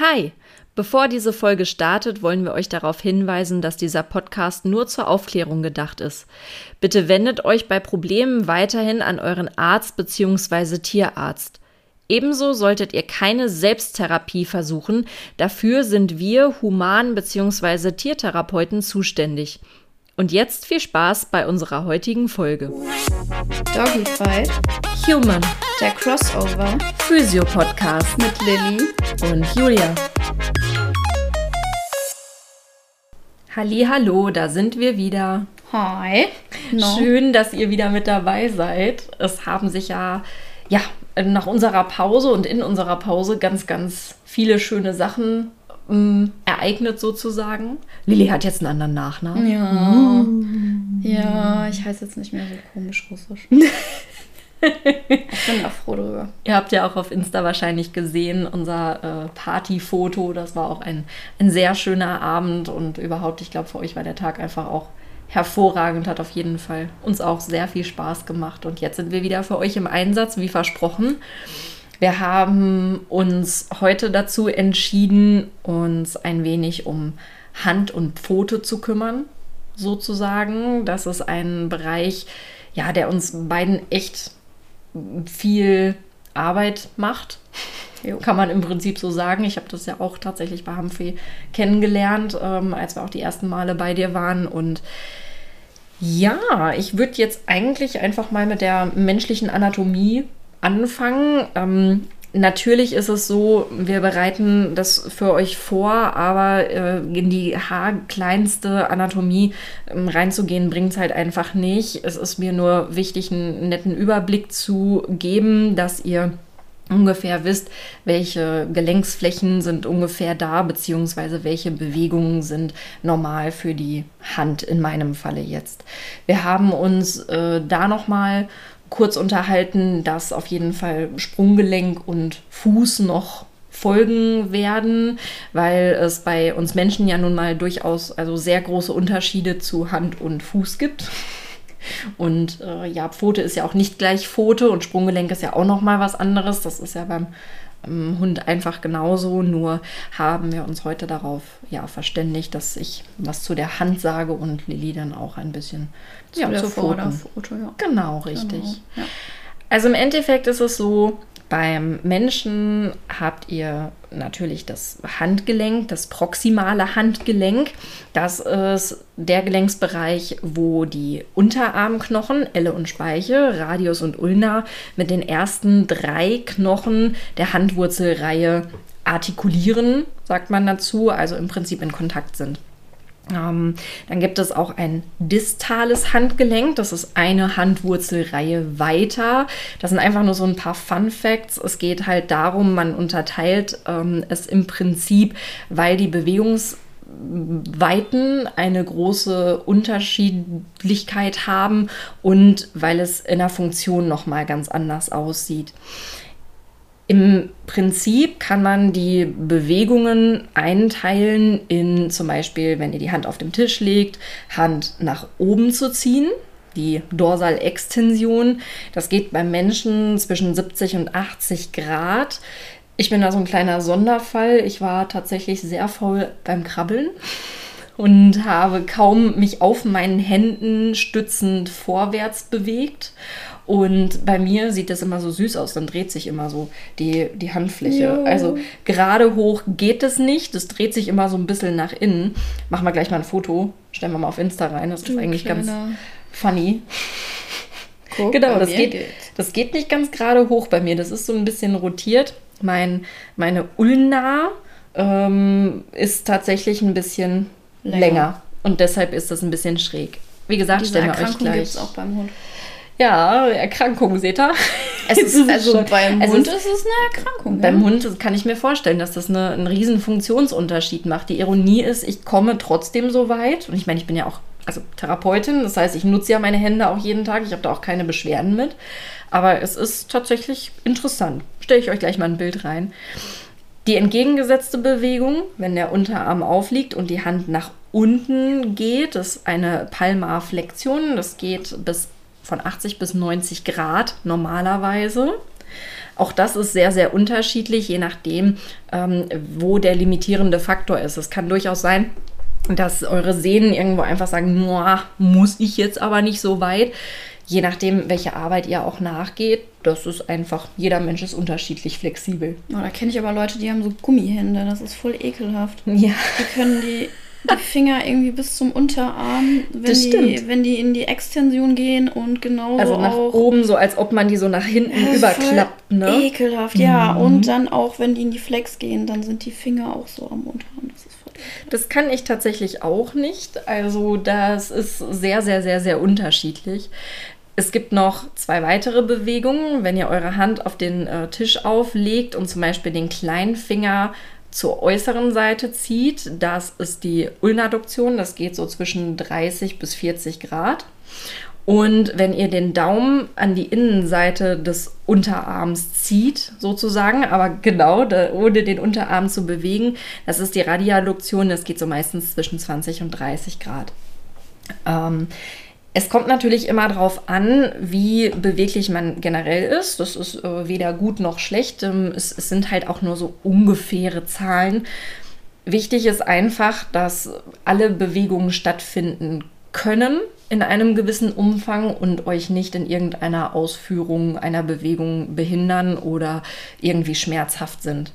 Hi! Bevor diese Folge startet, wollen wir euch darauf hinweisen, dass dieser Podcast nur zur Aufklärung gedacht ist. Bitte wendet euch bei Problemen weiterhin an euren Arzt bzw. Tierarzt. Ebenso solltet ihr keine Selbsttherapie versuchen, dafür sind wir Human- bzw. Tiertherapeuten zuständig. Und jetzt viel Spaß bei unserer heutigen Folge. Doggy Fight, Human, der Crossover Physio-Podcast mit Lilly. und Julia. Hallo, da sind wir wieder. Hi. No. Schön, dass ihr wieder mit dabei seid. Es haben sich ja, ja, nach unserer Pause und in unserer Pause ganz, ganz viele schöne Sachen ähm, ereignet sozusagen. Lilly hat jetzt einen anderen Nachnamen. Ja. Ja, ich heiße jetzt nicht mehr so komisch russisch. ich bin da froh drüber. Ihr habt ja auch auf Insta wahrscheinlich gesehen, unser äh, Partyfoto. Das war auch ein, ein sehr schöner Abend und überhaupt, ich glaube, für euch war der Tag einfach auch hervorragend, hat auf jeden Fall uns auch sehr viel Spaß gemacht. Und jetzt sind wir wieder für euch im Einsatz, wie versprochen. Wir haben uns heute dazu entschieden, uns ein wenig um Hand und Pfote zu kümmern, sozusagen. Das ist ein Bereich, ja, der uns beiden echt viel Arbeit macht. Kann man im Prinzip so sagen. Ich habe das ja auch tatsächlich bei Humphrey kennengelernt, ähm, als wir auch die ersten Male bei dir waren. Und ja, ich würde jetzt eigentlich einfach mal mit der menschlichen Anatomie anfangen. Ähm, natürlich ist es so, wir bereiten das für euch vor, aber äh, in die haarkleinste Anatomie ähm, reinzugehen, bringt es halt einfach nicht. Es ist mir nur wichtig, einen netten Überblick zu geben, dass ihr ungefähr wisst, welche Gelenksflächen sind ungefähr da, beziehungsweise welche Bewegungen sind normal für die Hand in meinem Falle jetzt. Wir haben uns äh, da nochmal kurz unterhalten, dass auf jeden Fall Sprunggelenk und Fuß noch folgen werden, weil es bei uns Menschen ja nun mal durchaus also sehr große Unterschiede zu Hand und Fuß gibt. Und äh, ja, Pfote ist ja auch nicht gleich Pfote und Sprunggelenk ist ja auch noch mal was anderes. Das ist ja beim ähm, Hund einfach genauso. Nur haben wir uns heute darauf ja verständigt, dass ich was zu der Hand sage und Lilly dann auch ein bisschen zu Ja, der zur. Vorderpfote, ja. Genau, richtig. Genau, ja. Also im Endeffekt ist es so, beim Menschen habt ihr natürlich das Handgelenk, das proximale Handgelenk. Das ist der Gelenksbereich, wo die Unterarmknochen, Elle und Speiche, Radius und Ulna mit den ersten drei Knochen der Handwurzelreihe artikulieren, sagt man dazu, also im Prinzip in Kontakt sind. Ähm, dann gibt es auch ein distales Handgelenk. Das ist eine Handwurzelreihe weiter. Das sind einfach nur so ein paar Fun Facts. Es geht halt darum, man unterteilt ähm, es im Prinzip, weil die Bewegungsweiten eine große Unterschiedlichkeit haben und weil es in der Funktion nochmal ganz anders aussieht. Im Prinzip kann man die Bewegungen einteilen in zum Beispiel, wenn ihr die Hand auf dem Tisch legt, Hand nach oben zu ziehen, die Dorsalextension. Das geht beim Menschen zwischen 70 und 80 Grad. Ich bin da so ein kleiner Sonderfall. Ich war tatsächlich sehr faul beim Krabbeln und habe kaum mich auf meinen Händen stützend vorwärts bewegt. Und bei mir sieht das immer so süß aus, dann dreht sich immer so die, die Handfläche. Jo. Also gerade hoch geht es nicht, das dreht sich immer so ein bisschen nach innen. Machen wir gleich mal ein Foto, stellen wir mal auf Insta rein, das ist Du eigentlich ganz kleiner- funny. Guck, Genau, das geht, das geht nicht ganz gerade hoch bei mir. Das ist so ein bisschen rotiert. Mein, meine Ulna ähm, ist tatsächlich ein bisschen länger. Länger. Und deshalb ist das ein bisschen schräg. Wie gesagt, Diese stellen wir euch gleich. gibt es auch beim Hund. Ja, Erkrankung, seht ihr? Es ist, also beim es Hund ist- ist es eine Erkrankung. Beim ja? Hund kann ich mir vorstellen, dass das eine, einen riesen Funktionsunterschied macht. Die Ironie ist, ich komme trotzdem so weit. Und ich meine, ich bin ja auch also Therapeutin, das heißt, ich nutze ja meine Hände auch jeden Tag. Ich habe da auch keine Beschwerden mit. Aber es ist tatsächlich interessant. Stelle ich euch gleich mal ein Bild rein. Die entgegengesetzte Bewegung, wenn der Unterarm aufliegt und die Hand nach unten geht, ist eine Palmarflexion. Das geht bis von 80 bis 90 Grad normalerweise. Auch das ist sehr, sehr unterschiedlich, je nachdem, ähm, wo der limitierende Faktor ist. Es kann durchaus sein, dass eure Sehnen irgendwo einfach sagen, muss ich jetzt aber nicht so weit. Je nachdem, welche Arbeit ihr auch nachgeht, das ist einfach, jeder Mensch ist unterschiedlich flexibel. Oh, da kenne ich aber Leute, die haben so Gummihände, das ist voll ekelhaft. Ja. Die können die die Finger irgendwie bis zum Unterarm, wenn, die, wenn die in die Extension gehen und genau Also nach auch, oben, so als ob man die so nach hinten überklappt, ne? Ekelhaft, ja. Mhm. Und dann auch, wenn die in die Flex gehen, dann sind die Finger auch so am Unterarm. Das ist voll Das kann ich tatsächlich auch nicht. Also das ist sehr, sehr, sehr, sehr unterschiedlich. Es gibt noch zwei weitere Bewegungen. Wenn ihr eure Hand auf den äh, Tisch auflegt und zum Beispiel den kleinen Finger zur äußeren Seite zieht, das ist die Ulnaduktion. Das geht so zwischen 30 bis 40 Grad. Und wenn ihr den Daumen an die Innenseite des Unterarms zieht, sozusagen, aber genau, da, ohne den Unterarm zu bewegen, das ist die Radialduktion, das geht so meistens zwischen 20 und 30 Grad. Ähm, es kommt natürlich immer darauf an, wie beweglich man generell ist. Das ist äh, weder gut noch schlecht. Ähm, es, es sind halt auch nur so ungefähre Zahlen. Wichtig ist einfach, dass alle Bewegungen stattfinden können in einem gewissen Umfang und euch nicht in irgendeiner Ausführung einer Bewegung behindern oder irgendwie schmerzhaft sind.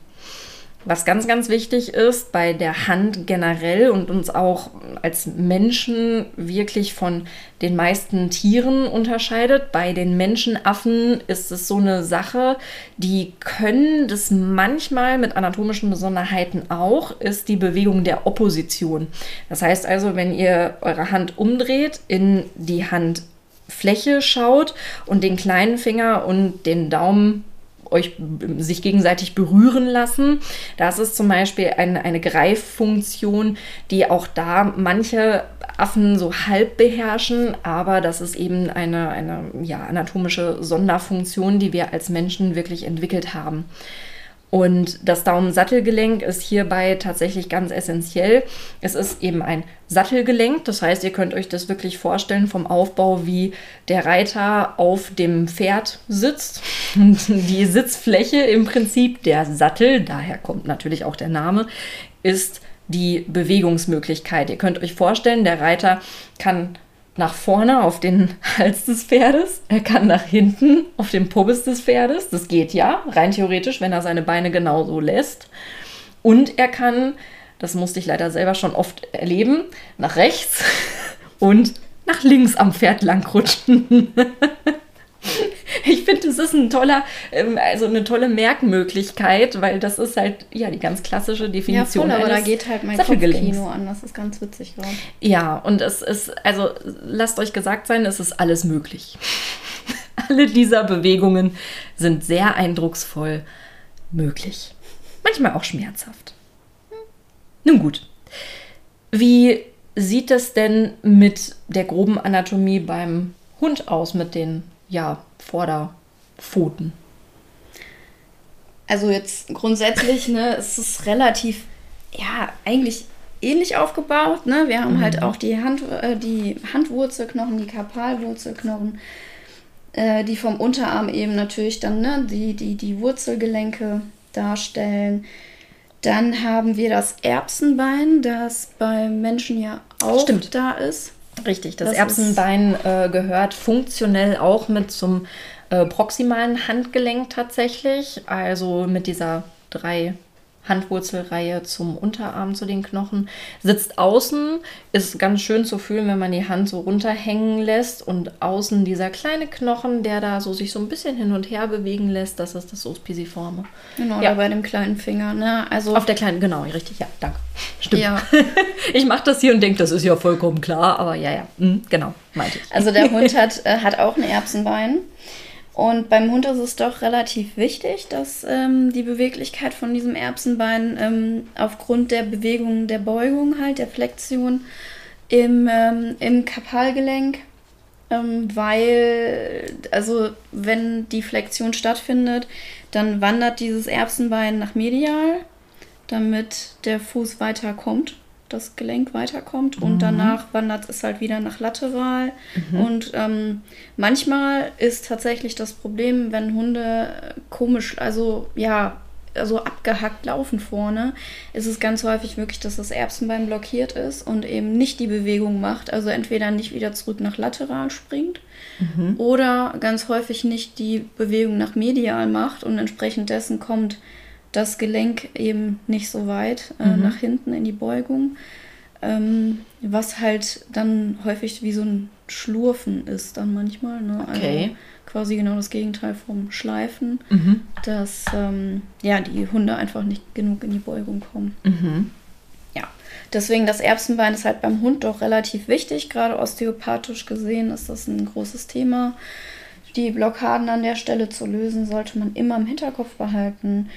Was ganz, ganz wichtig ist bei der Hand generell und uns auch als Menschen wirklich von den meisten Tieren unterscheidet. Bei den Menschenaffen ist es so eine Sache, die können das manchmal mit anatomischen Besonderheiten auch, ist die Bewegung der Opposition. Das heißt also, wenn ihr eure Hand umdreht, in die Handfläche schaut und den kleinen Finger und den Daumen euch sich gegenseitig berühren lassen. Das ist zum Beispiel eine, eine Greiffunktion, die auch da manche Affen so halb beherrschen, aber das ist eben eine, eine ja, anatomische Sonderfunktion, die wir als Menschen wirklich entwickelt haben. Und das Daumensattelgelenk ist hierbei tatsächlich ganz essentiell. Es ist eben ein Sattelgelenk, das heißt, ihr könnt euch das wirklich vorstellen vom Aufbau, wie der Reiter auf dem Pferd sitzt. Die Sitzfläche im Prinzip, der Sattel, daher kommt natürlich auch der Name, ist die Bewegungsmöglichkeit. Ihr könnt euch vorstellen, der Reiter kann nach vorne auf den Hals des Pferdes, er kann nach hinten auf den Pubis des Pferdes, das geht ja, rein theoretisch, wenn er seine Beine genauso lässt. Und er kann, das musste ich leider selber schon oft erleben, nach rechts und nach links am Pferd langrutschen. ich finde, das ist ein toller, ähm, also eine tolle Merkmöglichkeit, weil das ist halt ja die ganz klassische Definition. Ja, voll, aber da geht halt mein Kopfkino an, das ist ganz witzig gerade. Ja, und es ist, also lasst euch gesagt sein, es ist alles möglich. Alle dieser Bewegungen sind sehr eindrucksvoll möglich. Manchmal auch schmerzhaft. Nun gut. Wie sieht es denn mit der groben Anatomie beim Hund aus, mit den ja, Vorderpfoten. Also jetzt grundsätzlich, ne, es ist relativ, ja, eigentlich ähnlich aufgebaut. Ne? Wir haben halt mhm. halt auch die, Hand, äh, die Handwurzelknochen, die Karpalwurzelknochen, äh, die vom Unterarm eben natürlich dann ne, die, die, die Wurzelgelenke darstellen. Dann haben wir das Erbsenbein, das beim Menschen ja auch Stimmt. da ist. Richtig, das, das Erbsenbein äh, gehört funktionell auch mit zum äh, proximalen Handgelenk tatsächlich, also mit dieser drei Handwurzelreihe zum Unterarm, zu den Knochen. Sitzt außen, ist ganz schön zu fühlen, wenn man die Hand so runterhängen lässt und außen dieser kleine Knochen, der da so sich so ein bisschen hin und her bewegen lässt, das ist das Ospisiforme. Genau, ja. bei dem kleinen Finger, ne? Also Auf der kleinen, genau, richtig, ja, danke. Stimmt. Ja. ich mache das hier und denke, das ist ja vollkommen klar, aber ja, ja, mhm, genau, meinte ich. Also der Hund hat, äh, hat auch ein Erbsenbein. Und beim Hund ist es doch relativ wichtig, dass ähm, die Beweglichkeit von diesem Erbsenbein ähm, aufgrund der Bewegung der Beugung halt, der Flexion im, ähm, im Kapalgelenk, ähm, weil, also wenn die Flexion stattfindet, dann wandert dieses Erbsenbein nach medial, damit der Fuß weiter kommt das Gelenk weiterkommt und mhm. danach wandert es halt wieder nach lateral. Mhm. Und ähm, manchmal ist tatsächlich das Problem, wenn Hunde komisch, also ja, also abgehackt laufen vorne, ist es ganz häufig wirklich, dass das Erbsenbein blockiert ist und eben nicht die Bewegung macht. Also entweder nicht wieder zurück nach lateral springt mhm. oder ganz häufig nicht die Bewegung nach medial macht und entsprechend dessen kommt das Gelenk eben nicht so weit äh, mhm. nach hinten in die Beugung, ähm, was halt dann häufig wie so ein Schlurfen ist dann manchmal. Ne? Okay. Also quasi genau das Gegenteil vom Schleifen, mhm. dass ähm, ja, die Hunde einfach nicht genug in die Beugung kommen. Mhm. Ja, deswegen das Erbsenbein ist halt beim Hund doch relativ wichtig, gerade osteopathisch gesehen ist das ein großes Thema. Die Blockaden an der Stelle zu lösen, sollte man immer im Hinterkopf behalten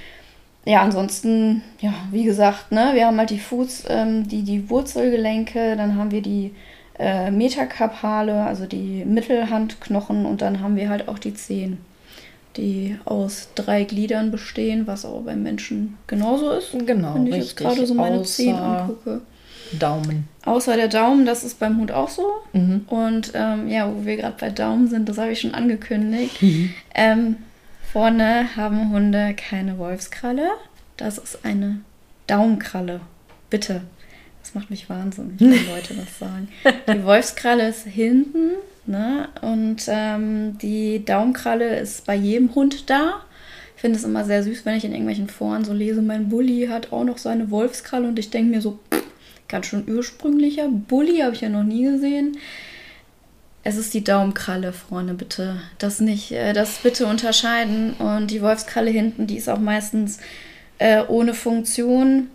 ja, ansonsten, ja, wie gesagt, ne, wir haben halt die Fuß, ähm, die, die Wurzelgelenke, dann haben wir die äh, Metakarpale, also die Mittelhandknochen und dann haben wir halt auch die Zehen, die aus drei Gliedern bestehen, was auch beim Menschen genauso ist. Genau. Wenn ich richtig. jetzt gerade so meine Zehen angucke. Daumen. Außer der Daumen, das ist beim Hund auch so. Mhm. Und ähm, ja, wo wir gerade bei Daumen sind, das habe ich schon angekündigt. Mhm. Ähm, Vorne haben Hunde keine Wolfskralle. Das ist eine Daumenkralle. Bitte. Das macht mich wahnsinnig, wenn Leute das sagen. Die Wolfskralle ist hinten ne? und ähm, die Daumenkralle ist bei jedem Hund da. Ich finde es immer sehr süß, wenn ich in irgendwelchen Foren so lese, mein Bulli hat auch noch seine Wolfskralle und ich denke mir so, pff, ganz schön ursprünglicher. Bulli habe ich ja noch nie gesehen. Es ist die Daumenkralle, Freunde, bitte. Das nicht, äh, das bitte unterscheiden. Und die Wolfskralle hinten, die ist auch meistens äh, ohne Funktion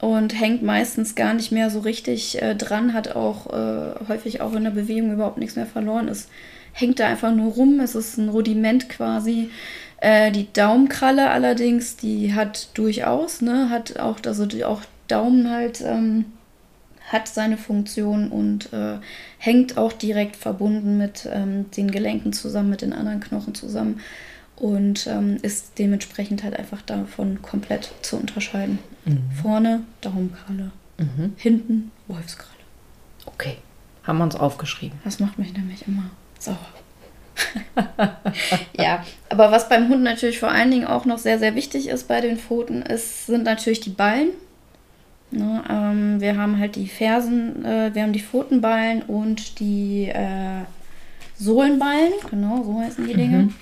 und hängt meistens gar nicht mehr so richtig äh, dran, hat auch äh, häufig auch in der Bewegung überhaupt nichts mehr verloren. Es hängt da einfach nur rum. Es ist ein Rudiment quasi. Äh, die Daumenkralle allerdings, die hat durchaus, ne, hat auch, also die, auch Daumen halt. Ähm, hat seine Funktion und äh, hängt auch direkt verbunden mit ähm, den Gelenken zusammen, mit den anderen Knochen zusammen und ähm, ist dementsprechend halt einfach davon komplett zu unterscheiden. Mhm. Vorne Daumenkralle, mhm. hinten Wolfskralle. Okay, haben wir uns aufgeschrieben. Das macht mich nämlich immer sauer. ja, aber was beim Hund natürlich vor allen Dingen auch noch sehr, sehr wichtig ist bei den Pfoten, ist, sind natürlich die Ballen. Ne, ähm, wir haben halt die Fersen, äh, wir haben die Pfotenballen und die äh, Sohlenballen, genau, so heißen die Dinge. Mhm.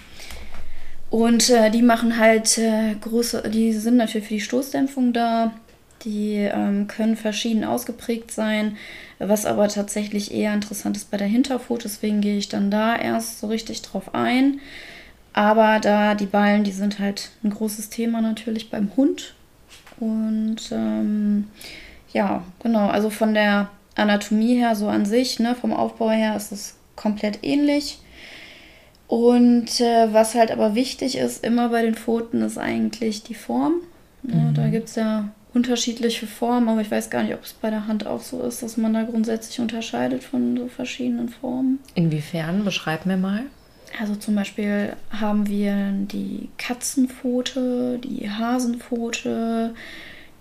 Und äh, die machen halt äh, große, die sind natürlich für die Stoßdämpfung da. Die ähm, können verschieden ausgeprägt sein, was aber tatsächlich eher interessant ist bei der Hinterpfote. Deswegen gehe ich dann da erst so richtig drauf ein. Aber da die Ballen, die sind halt ein großes Thema natürlich beim Hund. Und ähm, ja, genau, also von der Anatomie her, so an sich, ne, vom Aufbau her ist es komplett ähnlich. Und äh, was halt aber wichtig ist, immer bei den Pfoten, ist eigentlich die Form. Ja, mhm. Da gibt es ja unterschiedliche Formen, aber ich weiß gar nicht, ob es bei der Hand auch so ist, dass man da grundsätzlich unterscheidet von so verschiedenen Formen. Inwiefern? Beschreib mir mal. Also zum Beispiel haben wir die Katzenpfote, die Hasenpfote,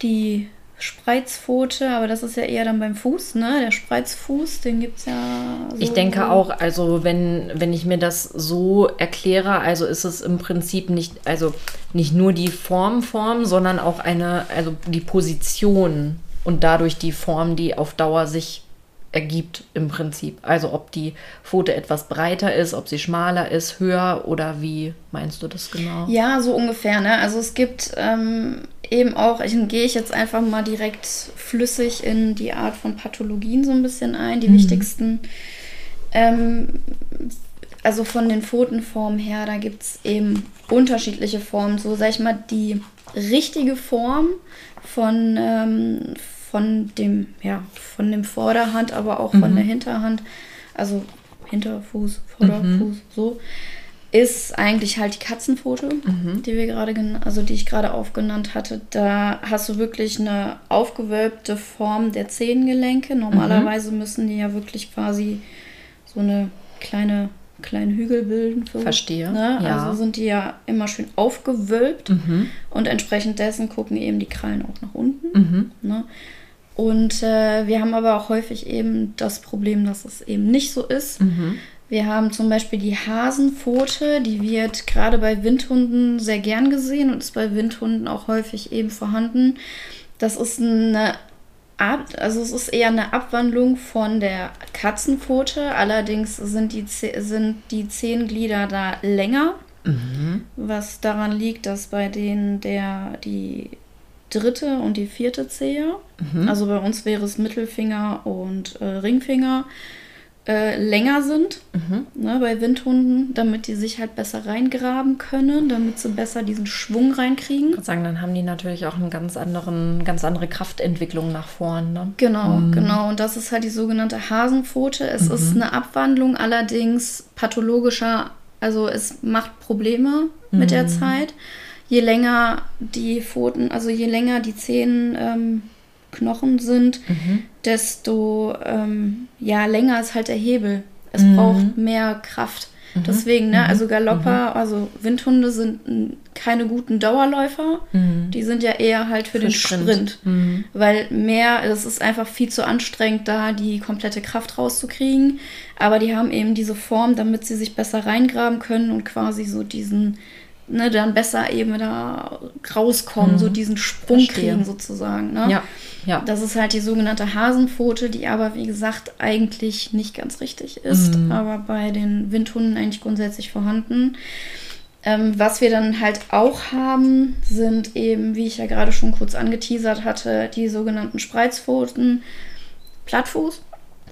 die Spreizpfote, aber das ist ja eher dann beim Fuß, ne? Der Spreizfuß, den gibt es ja. So ich denke auch, also wenn, wenn ich mir das so erkläre, also ist es im Prinzip nicht, also nicht nur die Formform, sondern auch eine, also die Position und dadurch die Form, die auf Dauer sich ergibt im Prinzip. Also ob die Pfote etwas breiter ist, ob sie schmaler ist, höher oder wie meinst du das genau? Ja, so ungefähr. Ne? Also es gibt ähm, eben auch, ich gehe ich jetzt einfach mal direkt flüssig in die Art von Pathologien so ein bisschen ein, die mhm. wichtigsten. Ähm, also von den Pfotenformen her, da gibt es eben unterschiedliche Formen. So sag ich mal, die richtige Form von, ähm, von dem, ja, von dem Vorderhand, aber auch mhm. von der Hinterhand, also Hinterfuß, Vorderfuß, mhm. so, ist eigentlich halt die Katzenpfote, mhm. die wir gerade, also die ich gerade aufgenannt hatte. Da hast du wirklich eine aufgewölbte Form der Zehengelenke. Normalerweise mhm. müssen die ja wirklich quasi so eine kleine kleinen Hügel bilden. So, Verstehe. Ne? Ja. Also sind die ja immer schön aufgewölbt mhm. und entsprechend dessen gucken eben die Krallen auch nach unten. Mhm. Ne? Und äh, wir haben aber auch häufig eben das Problem, dass es eben nicht so ist. Mhm. Wir haben zum Beispiel die Hasenpfote, die wird gerade bei Windhunden sehr gern gesehen und ist bei Windhunden auch häufig eben vorhanden. Das ist eine Art, also es ist eher eine Abwandlung von der Katzenpfote. Allerdings sind die, sind die Zehenglieder da länger, Mhm. was daran liegt, dass bei denen der die dritte und die vierte Zehe, Mhm. also bei uns wäre es Mittelfinger und äh, Ringfinger, äh, länger sind Mhm. ne, bei Windhunden, damit die sich halt besser reingraben können, damit sie besser diesen Schwung reinkriegen. Ich würde sagen, dann haben die natürlich auch einen ganz anderen, ganz andere Kraftentwicklung nach vorn. Ne? Genau, genau. Und das ist halt die sogenannte Hasenpfote. Es ist eine Abwandlung, allerdings pathologischer, also es macht Probleme mit der Zeit. Je länger die Pfoten, also je länger die Zehen ähm, Knochen sind, desto ähm, ja, länger ist halt der Hebel. Es braucht mehr Kraft. Deswegen, ne, also Galopper, also Windhunde sind keine guten Dauerläufer. Die sind ja eher halt für, den Sprint. Sprint. Mhm. Weil mehr, es ist einfach viel zu anstrengend, da die komplette Kraft rauszukriegen. Aber die haben eben diese Form, damit sie sich besser reingraben können und quasi so diesen, ne, dann besser eben da rauskommen, so diesen Sprung Mhm. Verstehe. kriegen sozusagen. Ne? Ja, ja. Das ist halt die sogenannte Hasenpfote, die aber, wie gesagt, eigentlich nicht ganz richtig ist, Mhm. aber bei den Windhunden eigentlich grundsätzlich vorhanden. Ähm, was wir dann halt auch haben, sind eben, wie ich ja gerade schon kurz angeteasert hatte, die sogenannten Spreizpfoten, Plattfuß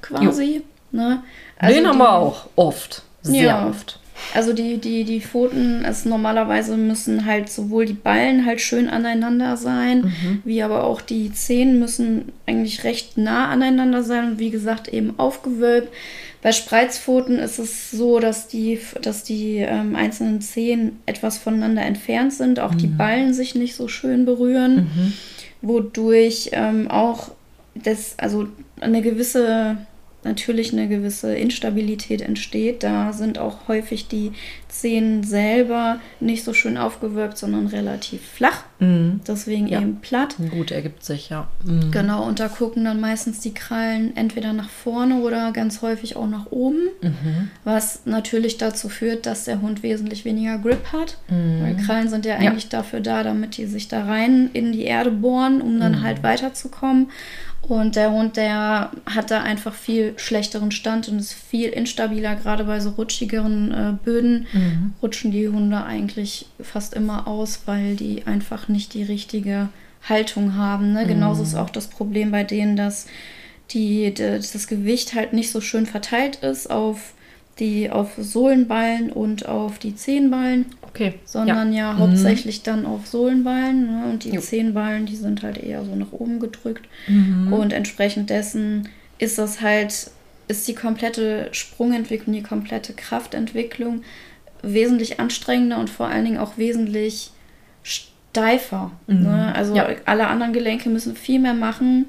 quasi. Ne? Den haben wir auch oft. Sehr Ja. oft. Also die, die, die Pfoten, es normalerweise müssen halt sowohl die Ballen halt schön aneinander sein, Mhm. wie aber auch die Zehen müssen eigentlich recht nah aneinander sein und wie gesagt eben aufgewölbt. Bei Spreizpfoten ist es so, dass die, dass die ähm, einzelnen Zehen etwas voneinander entfernt sind, auch die Ballen sich nicht so schön berühren, wodurch ähm, auch das, also eine gewisse natürlich eine gewisse Instabilität entsteht. Da sind auch häufig die Zehen selber nicht so schön aufgewölbt, sondern relativ flach. Mhm. Deswegen Ja. eben platt. Gut, ergibt sich, ja. Mhm. Genau, und da gucken dann meistens die Krallen entweder nach vorne oder ganz häufig auch nach oben, Mhm. was natürlich dazu führt, dass der Hund wesentlich weniger Grip hat. Mhm. Weil Krallen sind ja Ja. eigentlich dafür da, damit die sich da rein in die Erde bohren, um Mhm. dann halt weiterzukommen. Und der Hund, der hat da einfach viel schlechteren Stand und ist viel instabiler, gerade bei so rutschigeren äh, Böden Mhm. Rutschen die Hunde eigentlich fast immer aus, weil die einfach nicht die richtige Haltung haben. Ne? Genauso ist auch das Problem bei denen, dass die, das Gewicht halt nicht so schön verteilt ist auf die auf Sohlenballen und auf die Zehenballen, Okay. sondern ja, Mhm. hauptsächlich dann auf Sohlenballen. Ne? Und die Jo. Zehenballen, die sind halt eher so nach oben gedrückt. Mhm. Und entsprechend dessen ist das halt, ist die komplette Sprungentwicklung, die komplette Kraftentwicklung wesentlich anstrengender und vor allen Dingen auch wesentlich steifer. Mhm. Ne? Also Ja. alle anderen Gelenke müssen viel mehr machen.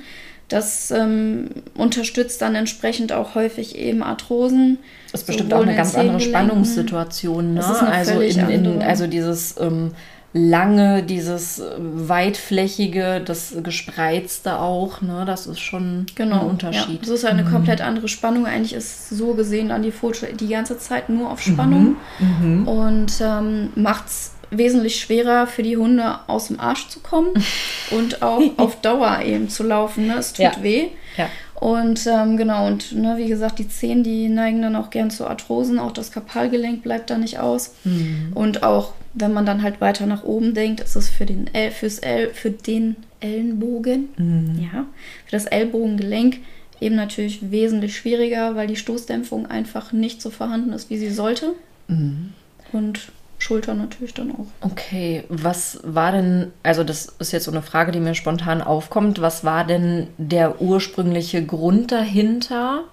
Das ähm, unterstützt dann entsprechend auch häufig eben Arthrosen. Das ist bestimmt auch eine in ganz andere. Spannungssituation. Ne? Das ist eine also, in, in, also dieses ähm, lange, dieses weitflächige, das gespreizte auch. Ne? Das ist schon Genau. ein Ja. Unterschied. Das ist eine komplett andere Spannung. Eigentlich ist so gesehen an die Foto die ganze Zeit nur auf Spannung. Mhm. und ähm, macht es wesentlich schwerer für die Hunde aus dem Arsch zu kommen und auch auf Dauer eben zu laufen. Ne? Es tut Ja. weh. Ja. Und ähm, genau, und ne, wie gesagt, die Zehen, die neigen dann auch gern zu Arthrosen, auch das Kapalgelenk bleibt da nicht aus. Mhm. Und auch wenn man dann halt weiter nach oben denkt, ist es für den, El fürs El für den Ellenbogen, Mhm. ja, für das Ellbogengelenk eben natürlich wesentlich schwieriger, weil die Stoßdämpfung einfach nicht so vorhanden ist, wie sie sollte. Mhm. Und Schulter natürlich dann auch. Okay, was war denn, also das ist jetzt so eine Frage, die mir spontan aufkommt, was war denn der ursprüngliche Grund dahinter?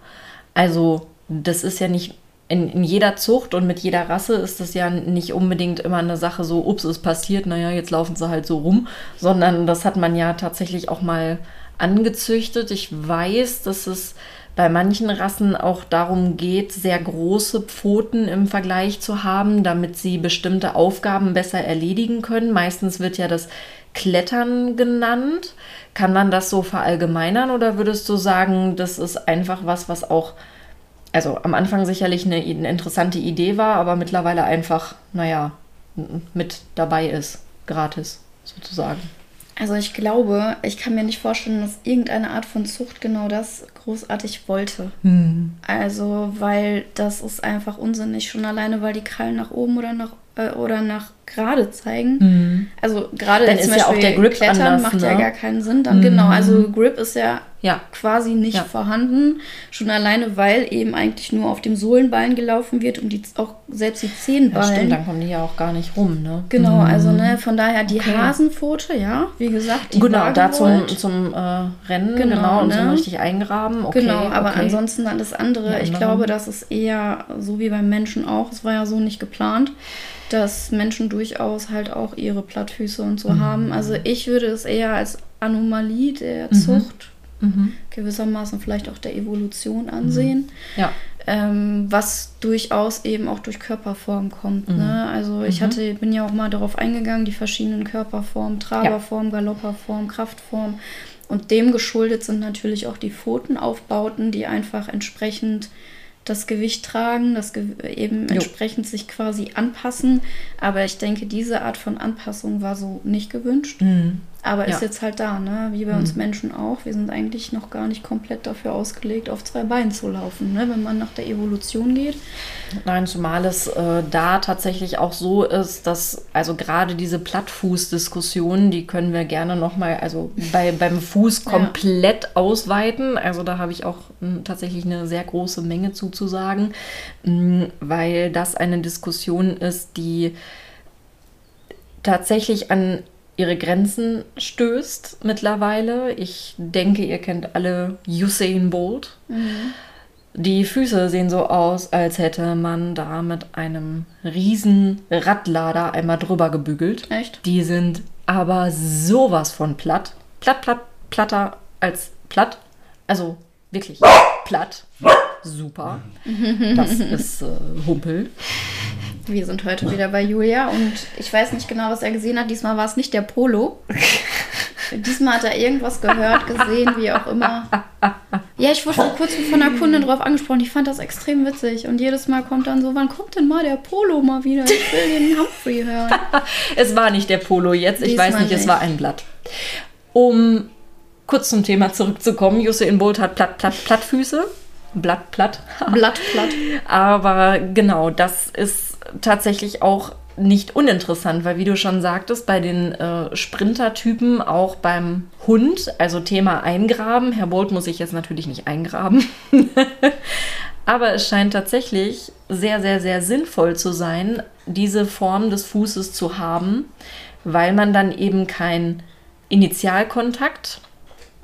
Also das ist ja nicht in, in jeder Zucht und mit jeder Rasse ist das ja nicht unbedingt immer eine Sache so, ups, es passiert, naja, jetzt laufen sie halt so rum, sondern das hat man ja tatsächlich auch mal angezüchtet. Ich weiß, dass es bei manchen Rassen auch darum geht, sehr große Pfoten im Vergleich zu haben, damit sie bestimmte Aufgaben besser erledigen können. Meistens wird ja das Klettern genannt. Kann man das so verallgemeinern oder würdest du sagen, das ist einfach was, was auch, also am Anfang sicherlich eine, eine interessante Idee war, aber mittlerweile einfach, naja, mit dabei ist, gratis sozusagen? Also ich glaube, ich kann mir nicht vorstellen, dass irgendeine Art von Zucht genau das großartig wollte. Hm. Also, weil das ist einfach unsinnig, schon alleine, weil die Krallen nach oben oder nach äh, oder nach gerade zeigen. Mhm. Also gerade dann ist Beispiel ja auch der Grip Klettern anders, macht ne? ja gar keinen Sinn. Dann mhm. genau, also Grip ist ja, ja. quasi nicht ja. vorhanden. Schon alleine, weil eben eigentlich nur auf dem Sohlenbein gelaufen wird und die auch selbst die Zehenballen. Ja, stimmt, dann kommen die ja auch gar nicht rum, ne? Genau, mhm. also ne, von daher die okay. Hasenpfote, ja, wie gesagt, die Genau, da zum, zum äh, Rennen, genau, genau und ne? zum richtig eingraben. Okay, genau, aber okay. ansonsten alles andere, ich glaube, das ist eher so wie beim Menschen auch. Es war ja so nicht geplant dass Menschen durchaus halt auch ihre Plattfüße und so mhm. haben. Also ich würde es eher als Anomalie der mhm. Zucht mhm. gewissermaßen vielleicht auch der Evolution ansehen. Mhm. Ja. Ähm, was durchaus eben auch durch Körperform kommt. Ne? Mhm. Also ich mhm. hatte, bin ja auch mal darauf eingegangen, die verschiedenen Körperformen, Tragerform, ja. Galopperform, Kraftform. Und dem geschuldet sind natürlich auch die Pfotenaufbauten, die einfach entsprechend das Gewicht tragen, das Ge eben jo. entsprechend sich quasi anpassen. Aber ich denke, diese Art von Anpassung war so nicht gewünscht. Mhm. Aber ja. ist jetzt halt da, ne? wie bei mhm. uns Menschen auch. Wir sind eigentlich noch gar nicht komplett dafür ausgelegt, auf zwei Beinen zu laufen, ne? wenn man nach der Evolution geht. Nein, zumal es äh, da tatsächlich auch so ist, dass also gerade diese Plattfußdiskussionen, die können wir gerne nochmal, also bei, beim Fuß komplett ja. ausweiten. Also da habe ich auch mh, hm, tatsächlich eine sehr große Menge zuzusagen, mh, hm, weil das eine Diskussion ist, die tatsächlich an ihre Grenzen stößt mittlerweile. Ich denke, ihr kennt alle Usain Bolt. Mhm. Die Füße sehen so aus, als hätte man da mit einem riesen Radlader einmal drüber gebügelt. Echt? Die sind aber sowas von platt. Platt, platt, platter als platt. Also wirklich platt. Super. Das ist äh, Humpel. Wir sind heute wieder bei Julia und ich weiß nicht genau, was er gesehen hat. Diesmal war es nicht der Polo. Diesmal hat er irgendwas gehört, gesehen, wie auch immer. Ja, ich wurde vor kurzem von einer Kundin drauf angesprochen. Ich fand das extrem witzig. Und jedes Mal kommt dann so, wann kommt denn mal der Polo mal wieder? Ich will den Humphrey hören. es war nicht der Polo jetzt. Ich Diesmal weiß nicht, nicht, es war ein Blatt. Um kurz zum Thema zurückzukommen. Usain Bolt hat Platt, Platt, Plattfüße. Blatt, platt. Blatt, platt. Aber genau, das ist tatsächlich auch nicht uninteressant, weil wie du schon sagtest, bei den äh, Sprintertypen, auch beim Hund, also Thema Eingraben, Herr Bolt muss sich jetzt natürlich nicht eingraben, aber es scheint tatsächlich sehr, sehr, sehr sinnvoll zu sein, diese Form des Fußes zu haben, weil man dann eben keinen Initialkontakt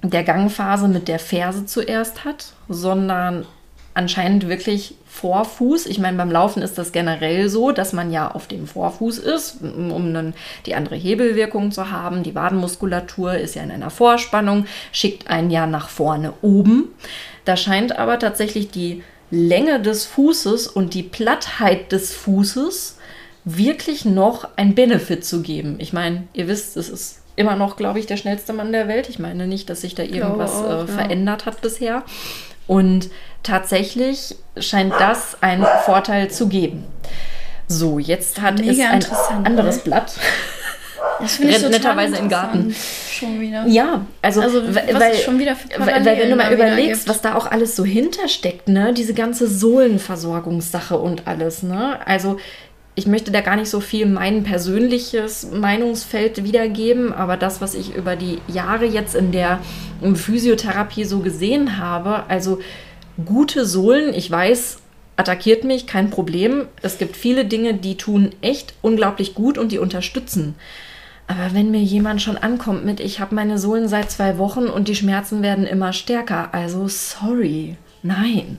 der Gangphase mit der Ferse zuerst hat, sondern anscheinend wirklich Vorfuß. Ich meine, beim Laufen ist das generell so, dass man ja auf dem Vorfuß ist, um dann die andere Hebelwirkung zu haben. Die Wadenmuskulatur ist ja in einer Vorspannung, schickt einen ja nach vorne oben. Da scheint aber tatsächlich die Länge des Fußes und die Plattheit des Fußes wirklich noch ein Benefit zu geben. Ich meine, ihr wisst, es ist immer noch, glaube ich, der schnellste Mann der Welt. Ich meine nicht, dass sich da irgendwas auch, äh, ja. verändert hat bisher. Und tatsächlich scheint das einen Vorteil zu geben. So, jetzt hat Mega es ein anderes ne? Blatt. Das finde ich netterweise im Garten. Schon wieder. Ja, also, also weil, schon wieder weil, weil wenn du mal überlegst, was da auch alles so hintersteckt, ne, diese ganze Sohlenversorgungssache und alles, ne, also ich möchte da gar nicht so viel mein persönliches Meinungsfeld wiedergeben, aber das, was ich über die Jahre jetzt in der Physiotherapie so gesehen habe, also gute Sohlen, ich weiß, attackiert mich, kein Problem. Es gibt viele Dinge, die tun echt unglaublich gut und die unterstützen. Aber wenn mir jemand schon ankommt mit, ich habe meine Sohlen seit zwei Wochen und die Schmerzen werden immer stärker, also sorry, nein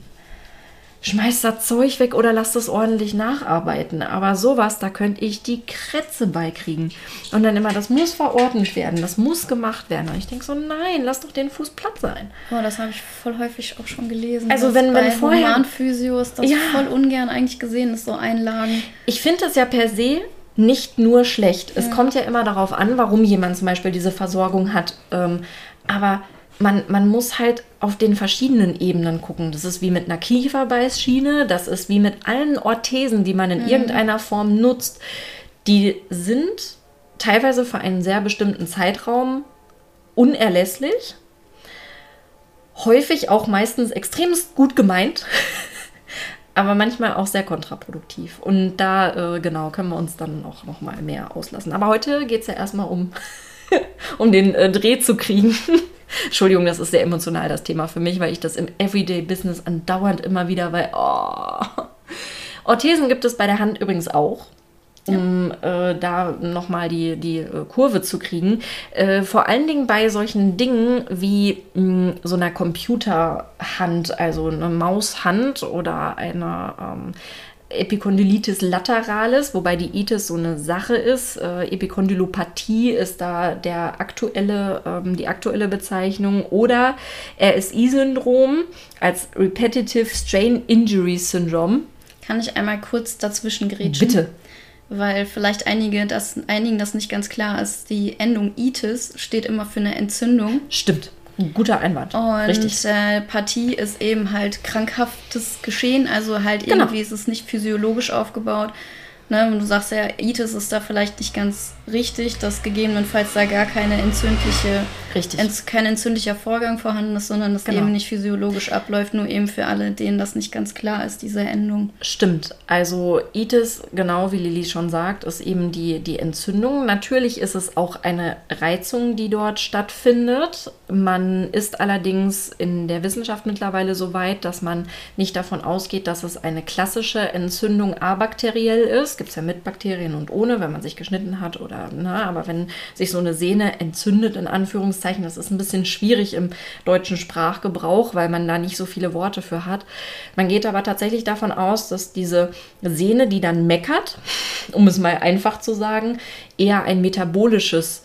schmeiß das Zeug weg oder lass das ordentlich nacharbeiten. Aber sowas, da könnte ich die Krätze beikriegen. Und dann immer, das muss verordnet werden, das muss gemacht werden. Und ich denke so, nein, lass doch den Fuß platt sein. Oh, das habe ich voll häufig auch schon gelesen. Also wenn, wenn vorher... Physio ist das ja. voll ungern eigentlich gesehen, ist so Einlagen. Ich finde das ja per se nicht nur schlecht. Es kommt ja immer darauf an, warum jemand zum Beispiel diese Versorgung hat. Ähm, aber man, man muss halt auf den verschiedenen Ebenen gucken. Das ist wie mit einer Kieferbeißschiene, das ist wie mit allen Orthesen, die man in irgendeiner Form nutzt. Die sind teilweise für einen sehr bestimmten Zeitraum unerlässlich. Häufig auch meistens extremst gut gemeint, aber manchmal auch sehr kontraproduktiv. Und da, äh, genau, können wir uns dann auch noch mal mehr auslassen. Aber heute geht es ja erstmal um, um den äh, Dreh zu kriegen. Entschuldigung, das ist sehr emotional, das Thema für mich, weil ich das im Everyday-Business andauernd immer wieder, weil, oh. Orthesen gibt es bei der Hand übrigens auch um äh, da nochmal die, die äh, Kurve zu kriegen. Äh, vor allen Dingen bei solchen Dingen wie mh, so einer Computerhand, also eine Maushand oder eine ähm, Epicondylitis lateralis, wobei die Itis so eine Sache ist. Äh, Epicondylopathie ist da der aktuelle, ähm, die aktuelle Bezeichnung. Oder RSI-Syndrom als Repetitive Strain Injury Syndrome. Kann ich einmal kurz dazwischen grätschen? Bitte weil vielleicht einige das, einigen das nicht ganz klar ist. Die Endung itis steht immer für eine Entzündung. Stimmt. Ein guter Einwand. Und Richtig. Äh, Partie ist eben halt krankhaftes Geschehen, also halt Genau. irgendwie ist es nicht physiologisch aufgebaut. Ne, und du sagst ja, Itis ist da vielleicht nicht ganz richtig, dass gegebenenfalls da gar keine entzündliche, ents, kein entzündlicher Vorgang vorhanden ist, sondern das Genau. eben nicht physiologisch abläuft, nur eben für alle, denen das nicht ganz klar ist, diese Endung. Stimmt. Also Itis, genau wie Lilly schon sagt, ist eben die, die Entzündung. Natürlich ist es auch eine Reizung, die dort stattfindet. Man ist allerdings in der Wissenschaft mittlerweile so weit, dass man nicht davon ausgeht, dass es eine klassische Entzündung abakteriell ist. Gibt es ja mit Bakterien und ohne, wenn man sich geschnitten hat oder, na, aber wenn sich so eine Sehne entzündet, in Anführungszeichen, das ist ein bisschen schwierig im deutschen Sprachgebrauch, weil man da nicht so viele Worte für hat. Man geht aber tatsächlich davon aus, dass diese Sehne, die dann meckert, um es mal einfach zu sagen, eher ein metabolisches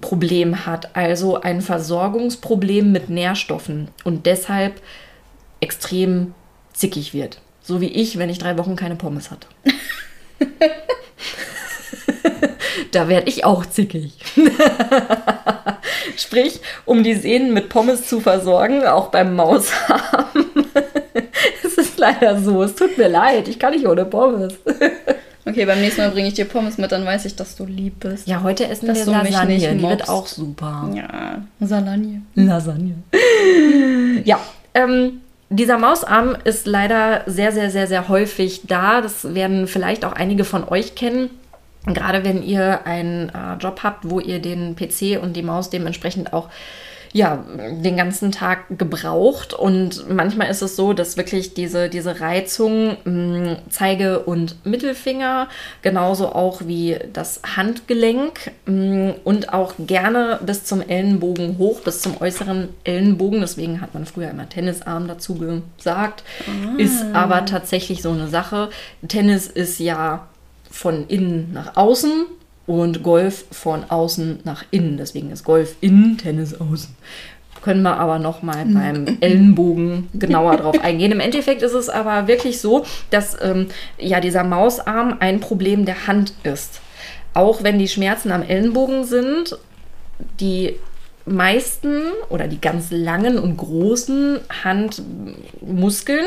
Problem hat, also ein Versorgungsproblem mit Nährstoffen und deshalb extrem zickig wird. So wie ich, wenn ich drei Wochen keine Pommes hatte. da werde ich auch zickig. Sprich, um die Sehnen mit Pommes zu versorgen, auch beim Maushaben. es ist leider so. Es tut mir leid. Ich kann nicht ohne Pommes. Okay, beim nächsten Mal bringe ich dir Pommes mit, dann weiß ich, dass du lieb bist. Ja, heute essen Dass wir du mich Lasagne. nicht Die wird auch super. Ja, Salagne. Lasagne. ja, ähm, dieser Mausarm ist leider sehr, sehr, sehr, sehr häufig da. Das werden vielleicht auch einige von euch kennen. Gerade wenn ihr einen äh, Job habt, wo ihr den PC und die Maus dementsprechend auch ja, den ganzen Tag gebraucht. Und manchmal ist es so, dass wirklich diese, diese Reizung, mh, Zeige- und Mittelfinger, genauso auch wie das Handgelenk mh, und auch gerne bis zum Ellenbogen hoch, bis zum äußeren Ellenbogen. Deswegen hat man früher immer Tennisarm dazu gesagt. Ist aber tatsächlich so eine Sache. Tennis ist ja von innen nach außen und Golf von außen nach innen. Deswegen ist Golf innen, Tennis außen. Können wir aber noch mal beim Ellenbogen genauer drauf eingehen. Im Endeffekt ist es aber wirklich so, dass ähm, ja dieser Mausarm ein Problem der Hand ist. Auch wenn die Schmerzen am Ellenbogen sind, die meisten oder die ganz langen und großen Handmuskeln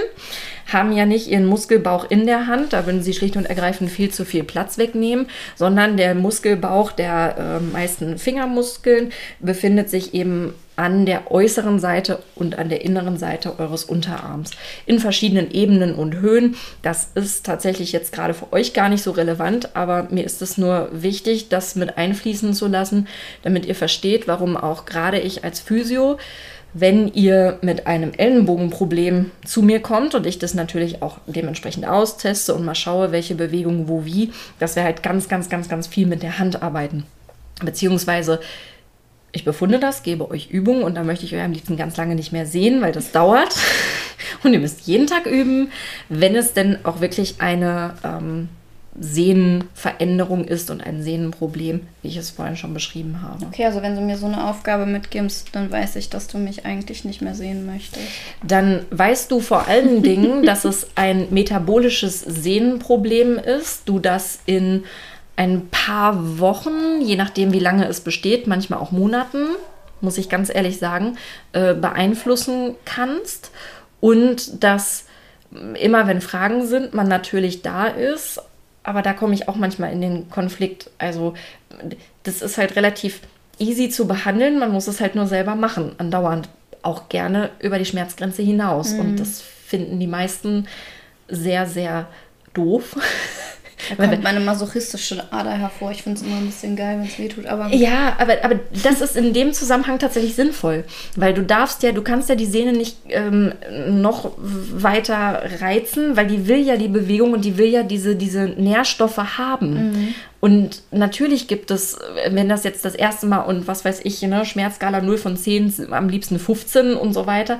haben ja nicht ihren Muskelbauch in der Hand, da würden sie schlicht und ergreifend viel zu viel Platz wegnehmen, sondern der Muskelbauch der äh, meisten Fingermuskeln befindet sich eben an der äußeren Seite und an der inneren Seite eures Unterarms in verschiedenen Ebenen und Höhen. Das ist tatsächlich jetzt gerade für euch gar nicht so relevant, aber mir ist es nur wichtig, das mit einfließen zu lassen, damit ihr versteht, warum auch gerade ich als Physio wenn ihr mit einem Ellenbogenproblem zu mir kommt und ich das natürlich auch dementsprechend austeste und mal schaue, welche Bewegungen wo wie, dass wir halt ganz, ganz, ganz, ganz viel mit der Hand arbeiten. Beziehungsweise ich befunde das, gebe euch Übungen und da möchte ich euch am liebsten ganz lange nicht mehr sehen, weil das dauert. Und ihr müsst jeden Tag üben, wenn es denn auch wirklich eine ähm, Sehnenveränderung ist und ein Sehnenproblem, wie ich es vorhin schon beschrieben habe. Okay, also wenn du mir so eine Aufgabe mitgibst, dann weiß ich, dass du mich eigentlich nicht mehr sehen möchtest. Dann weißt du vor allen Dingen, dass es ein metabolisches Sehnenproblem ist, du das in ein paar Wochen, je nachdem wie lange es besteht, manchmal auch Monaten, muss ich ganz ehrlich sagen, äh, beeinflussen kannst. Und dass immer, wenn Fragen sind, man natürlich da ist. Aber da komme ich auch manchmal in den Konflikt. Also das ist halt relativ easy zu behandeln. Man muss es halt nur selber machen, andauernd. Auch gerne über die Schmerzgrenze hinaus. Mhm. Und das finden die meisten sehr, sehr doof. Da kommt meine masochistische Ader hervor. Ich finde es immer ein bisschen geil, wenn es weh tut. Aber ja, aber, aber das ist in dem Zusammenhang tatsächlich sinnvoll. Weil du darfst ja, du kannst ja die Sehne nicht ähm, noch weiter reizen, weil die will ja die Bewegung und die will ja diese, diese Nährstoffe haben. Mhm. Und natürlich gibt es, wenn das jetzt das erste Mal und was weiß ich, ne, Schmerzskala 0 von 10, am liebsten 15 und so weiter,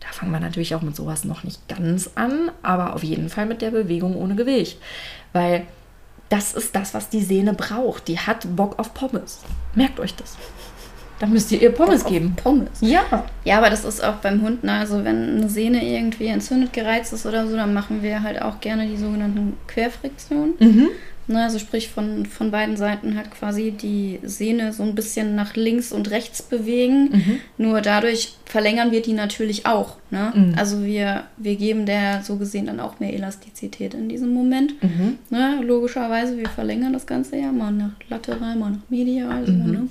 da fangen wir natürlich auch mit sowas noch nicht ganz an, aber auf jeden Fall mit der Bewegung ohne Gewicht. Weil das ist das, was die Sehne braucht. Die hat Bock auf Pommes. Merkt euch das. Da müsst ihr ihr Pommes Bock geben. Pommes. Ja. Ja, aber das ist auch beim Hund, ne? also wenn eine Sehne irgendwie entzündet, gereizt ist oder so, dann machen wir halt auch gerne die sogenannten Querfriktionen. Mhm. Ne, also sprich von, von beiden Seiten halt quasi die Sehne so ein bisschen nach links und rechts bewegen. Mhm. Nur dadurch verlängern wir die natürlich auch. Ne? Mhm. Also wir, wir geben der so gesehen dann auch mehr Elastizität in diesem Moment. Mhm. Ne? Logischerweise, wir verlängern das Ganze ja mal nach lateral, mal nach medial. So, mhm. ne?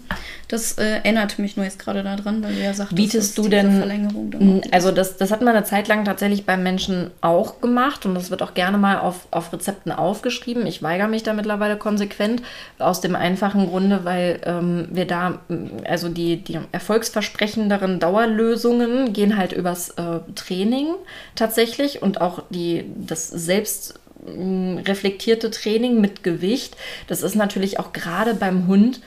Das äh, erinnert mich nur jetzt gerade daran, weil du ja sagst, bietest du denn Verlängerung Also das, das hat man eine Zeit lang tatsächlich beim Menschen auch gemacht und das wird auch gerne mal auf, auf Rezepten aufgeschrieben. Ich weigere mich da mittlerweile konsequent aus dem einfachen Grunde, weil ähm, wir da, also die, die erfolgsversprechenderen Dauerlösungen gehen halt übers äh, Training tatsächlich und auch die, das selbst mm, reflektierte Training mit Gewicht, das ist natürlich auch gerade beim Hund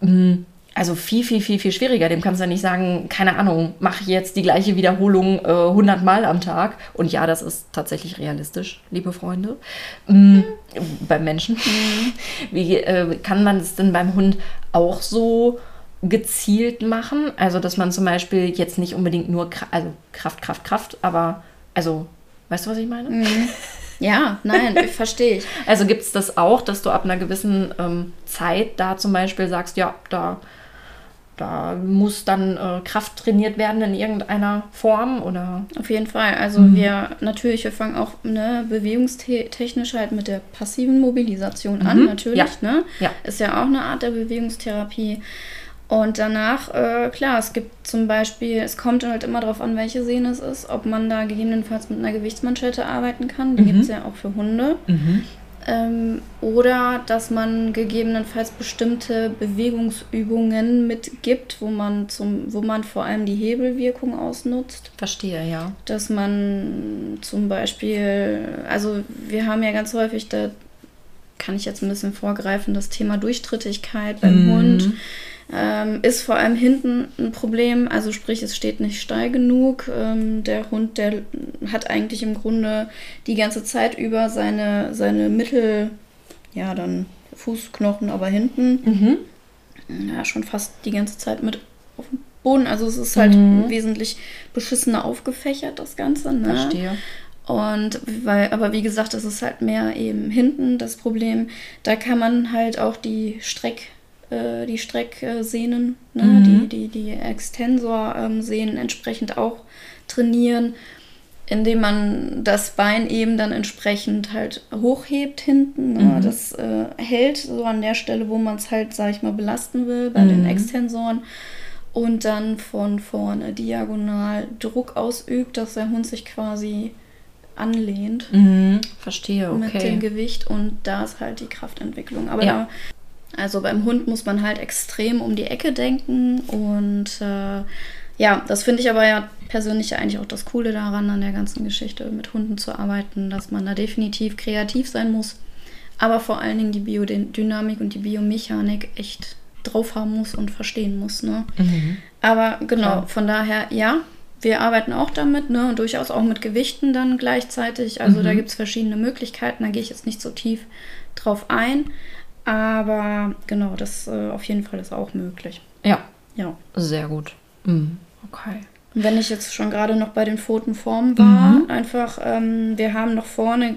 mm, also viel, viel, viel, viel schwieriger. Dem kannst du ja nicht sagen, keine Ahnung, mache jetzt die gleiche Wiederholung äh, 100 Mal am Tag. Und ja, das ist tatsächlich realistisch, liebe Freunde. Mhm. Beim Menschen. Mhm. Wie äh, kann man es denn beim Hund auch so gezielt machen. Also, dass man zum Beispiel jetzt nicht unbedingt nur also Kraft, Kraft, Kraft, aber also, weißt du, was ich meine? Mhm. Ja, nein, verstehe ich. Also gibt es das auch, dass du ab einer gewissen ähm, Zeit da zum Beispiel sagst, ja, da, da muss dann äh, Kraft trainiert werden in irgendeiner Form oder? Auf jeden Fall. Also mhm. wir natürlich, wir fangen auch ne, bewegungstechnisch halt mit der passiven Mobilisation mhm. an, natürlich. Ja. Ne? Ja. Ist ja auch eine Art der Bewegungstherapie. Und danach, äh, klar, es gibt zum Beispiel, es kommt halt immer darauf an, welche Sehne es ist, ob man da gegebenenfalls mit einer Gewichtsmanschette arbeiten kann. Die mhm. gibt es ja auch für Hunde. Mhm. Ähm, oder dass man gegebenenfalls bestimmte Bewegungsübungen mitgibt, wo man zum, wo man vor allem die Hebelwirkung ausnutzt. Verstehe, ja. Dass man zum Beispiel, also wir haben ja ganz häufig, da kann ich jetzt ein bisschen vorgreifen, das Thema Durchtrittigkeit beim mhm. Hund ähm, ist vor allem hinten ein Problem, also sprich, es steht nicht steil genug. Ähm, der Hund, der hat eigentlich im Grunde die ganze Zeit über seine, seine Mittel, ja, dann Fußknochen, aber hinten, mhm. ja, schon fast die ganze Zeit mit auf dem Boden. Also es ist halt mhm. wesentlich beschissener aufgefächert, das Ganze. Ne? Verstehe. Und weil, aber wie gesagt, das ist halt mehr eben hinten das Problem. Da kann man halt auch die Streck äh, die Strecksehnen, ne? mhm. die, die, die Extensorsehnen entsprechend auch trainieren, indem man das Bein eben dann entsprechend halt hochhebt hinten. Ne? Mhm. Das äh, hält so an der Stelle, wo man es halt, sag ich mal, belasten will, bei mhm. den Extensoren. Und dann von vorne diagonal Druck ausübt, dass der Hund sich quasi anlehnt. Mhm, verstehe, okay. Mit dem Gewicht und da ist halt die Kraftentwicklung. Aber ja. da also beim Hund muss man halt extrem um die Ecke denken und äh, ja, das finde ich aber ja persönlich eigentlich auch das Coole daran, an der ganzen Geschichte mit Hunden zu arbeiten, dass man da definitiv kreativ sein muss, aber vor allen Dingen die Biodynamik und die Biomechanik echt drauf haben muss und verstehen muss. Ne? Mhm. Aber genau, Klar. von daher, ja, wir arbeiten auch damit, ne, und durchaus auch mit Gewichten dann gleichzeitig. Also mhm. da gibt es verschiedene Möglichkeiten, da gehe ich jetzt nicht so tief drauf ein. Aber genau, das äh, auf jeden Fall ist auch möglich. Ja. Ja. Sehr gut. Mhm. Okay. wenn ich jetzt schon gerade noch bei den Pfotenformen war, mhm. einfach, ähm, wir haben noch vorne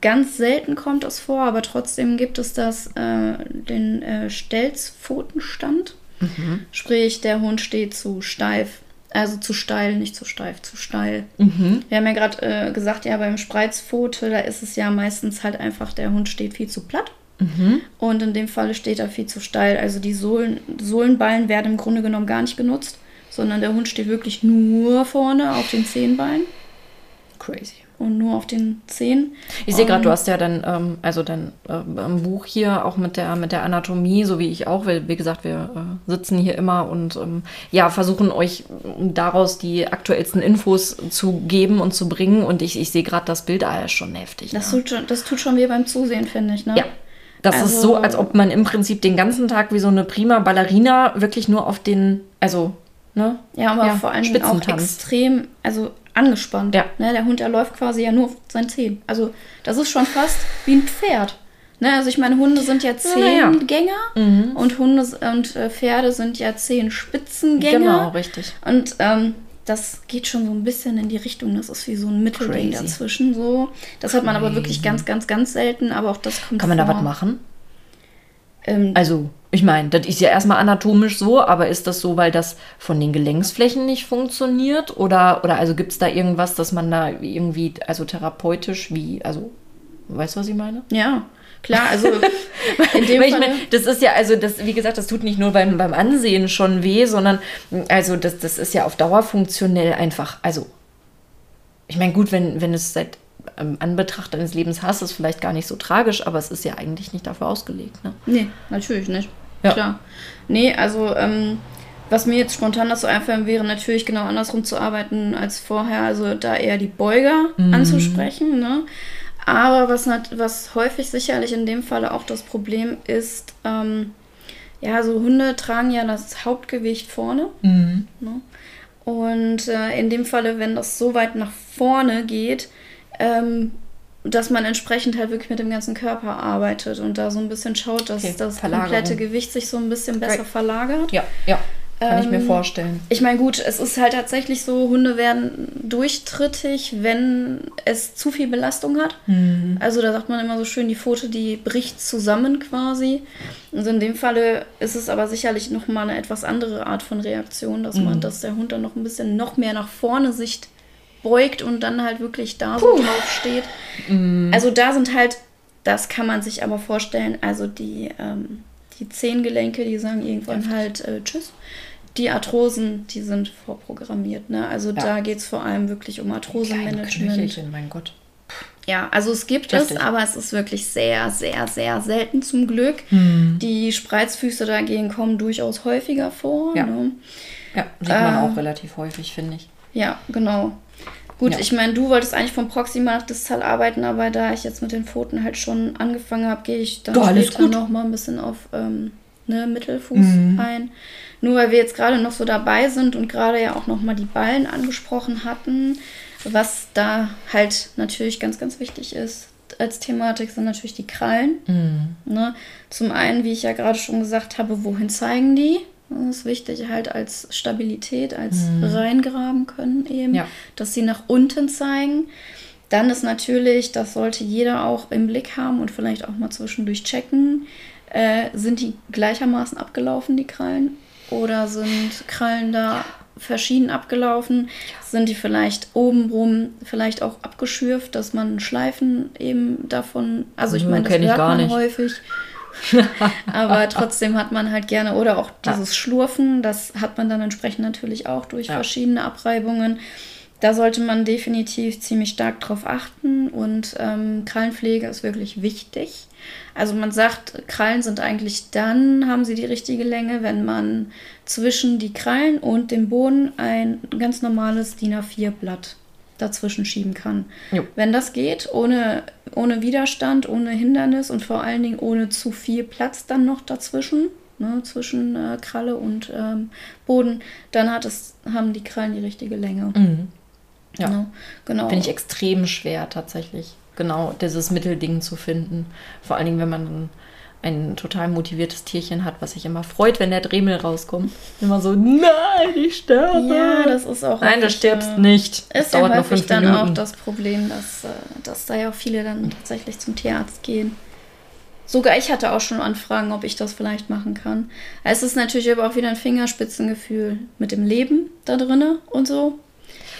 ganz selten kommt es vor, aber trotzdem gibt es das, äh, den äh, Stelzpfotenstand. Mhm. Sprich, der Hund steht zu steif, also zu steil, nicht zu steif, zu steil. Mhm. Wir haben ja gerade äh, gesagt, ja, beim Spreizpfote, da ist es ja meistens halt einfach, der Hund steht viel zu platt. Mhm. Und in dem Falle steht er viel zu steil. Also die Sohlen, Sohlenballen werden im Grunde genommen gar nicht genutzt, sondern der Hund steht wirklich nur vorne auf den Zehenbeinen Crazy. und nur auf den Zehen. Ich sehe gerade, du hast ja dann, ähm, also dein ähm, Buch hier auch mit der, mit der Anatomie, so wie ich auch, weil, wie gesagt, wir äh, sitzen hier immer und ähm, ja, versuchen euch ähm, daraus die aktuellsten Infos zu geben und zu bringen. Und ich, ich sehe gerade das Bild, ah, ist schon heftig. Das, ne? tut schon, das tut schon weh beim Zusehen, finde ich. Ne? Ja. Das ist Also- so, als ob man im Prinzip den ganzen Tag wie so eine prima Ballerina wirklich nur auf den, also, ne? Ja, aber Ja, vor Dingen auch extrem, also angespannt. Ja. Ne, der Hund, der läuft quasi ja nur auf seinen Zehen. Also das ist schon fast wie ein Pferd. Ne, also ich meine, Hunde sind ja Ja, ja. Zehengänger und Hunde und äh, Pferde sind ja Zehenspitzengänger. Genau, richtig. Und ähm, das geht schon so ein bisschen in die Richtung. Das ist wie so ein Mittelding Crazy. dazwischen. So. Das hat man aber wirklich ganz, ganz, ganz selten. Aber auch das kommt Kann man da vor. was machen? Ähm, Also, ich meine, das ist ja erstmal anatomisch so, aber ist das so, weil das von den Gelenksflächen nicht funktioniert? Oder, oder also gibt es da irgendwas, dass man da irgendwie, also therapeutisch, wie, also, weißt du, was ich meine? ja, klar. Also in dem Weil ich meine, das ist ja, also das, wie gesagt, das tut nicht nur beim, beim Ansehen schon weh, sondern also das, das ist ja auf Dauer funktionell einfach, also ich meine, gut, wenn, wenn es seit ähm, Anbetracht deines Lebens hast, ist vielleicht gar nicht so tragisch, aber es ist ja eigentlich nicht dafür ausgelegt. Ne? Nee, natürlich nicht. Ja. Klar. Nee, also ähm, was mir jetzt spontan dazu einfallen wäre, natürlich genau andersrum zu arbeiten als vorher. Also da eher die Beuger Mhm. anzusprechen. Ne? Aber was, was häufig sicherlich in dem Falle auch das Problem ist, ähm, ja, so Hunde tragen ja das Hauptgewicht vorne. Ne? Und äh, in dem Falle, wenn das so weit nach vorne geht, ähm, dass man entsprechend halt wirklich mit dem ganzen Körper arbeitet und da so ein bisschen schaut, dass Okay, das komplette Gewicht sich so ein bisschen besser Right. verlagert. Ja, ja, kann ich mir Ähm, vorstellen. Ich meine, gut, es ist halt tatsächlich so, Hunde werden durchtrittig, wenn es zu viel Belastung hat. Mhm. Also da sagt man immer so schön, die Pfote, die bricht zusammen quasi. Also in dem Falle ist es aber sicherlich nochmal eine etwas andere Art von Reaktion, dass Mhm. man, dass der Hund dann noch ein bisschen noch mehr nach vorne sich beugt und dann halt wirklich da so drauf steht. Mhm. Also da sind halt, das kann man sich aber vorstellen, also die, ähm, die Zehengelenke, die sagen irgendwann halt äh, Tschüss. Die Arthrosen, die sind vorprogrammiert. Ne? Also Ja. da geht es vor allem wirklich um. Knöchelchen, mein Gott. Ja, also es gibt Heftig. es, aber es ist wirklich sehr, sehr, sehr selten zum Glück. Mhm. Die Spreizfüße dagegen kommen durchaus häufiger vor. Ja. Ne? Ja, sieht man Äh, auch relativ häufig, finde ich. Ja, genau. Gut, Ja. ich meine, du wolltest eigentlich vom Proximal nach Distal arbeiten, aber da ich jetzt mit den Pfoten halt schon angefangen habe, gehe ich dann alles später gut. noch mal ein bisschen auf ähm, ne, Mittelfuß Mhm. ein. Nur weil wir jetzt gerade noch so dabei sind und gerade ja auch noch mal die Ballen angesprochen hatten, was da halt natürlich ganz, ganz wichtig ist als Thematik, sind natürlich die Krallen. Mhm. Ne? Zum einen, wie ich ja gerade schon gesagt habe, wohin zeigen die? Das ist wichtig halt als Stabilität, als reingraben können eben, Ja. dass sie nach unten zeigen. Dann ist natürlich, das sollte jeder auch im Blick haben und vielleicht auch mal zwischendurch checken, äh, sind die gleichermaßen abgelaufen, die Krallen? Oder sind Krallen da verschieden abgelaufen? Sind die vielleicht obenrum vielleicht auch abgeschürft, dass man Schleifen eben davon, also ich Nö, meine, das hört man nicht. häufig. Aber trotzdem hat man halt gerne, oder auch Ja. dieses Schlurfen, das hat man dann entsprechend natürlich auch durch Ja. verschiedene Abreibungen. Da sollte man definitiv ziemlich stark drauf achten und ähm, Krallenpflege ist wirklich wichtig. Also man sagt, Krallen sind eigentlich dann, haben sie die richtige Länge, wenn man zwischen die Krallen und dem Boden ein ganz normales DIN A4-Blatt dazwischen schieben kann. Jo. Wenn das geht, ohne, ohne Widerstand, ohne Hindernis und vor allen Dingen ohne zu viel Platz dann noch dazwischen, ne, zwischen äh, Kralle und ähm, Boden, dann hat es, haben die Krallen die richtige Länge. Mhm. Ja. Ne? Genau. Finde ich extrem schwer tatsächlich, genau dieses Mittelding zu finden. Vor allen Dingen, wenn man ein total motiviertes Tierchen hat, was sich immer freut, wenn der Dremel rauskommt. Immer so, nein, ich sterbe. Ja, das ist auch. Nein, du stirbst äh, nicht. Das Ist ja dauert nur häufig fünf dann Minuten. auch das Problem, dass, äh, dass da ja auch viele dann tatsächlich zum Tierarzt gehen. Sogar ich hatte auch schon Anfragen, ob ich das vielleicht machen kann. Es ist natürlich aber auch wieder ein Fingerspitzengefühl mit dem Leben da drinne und so.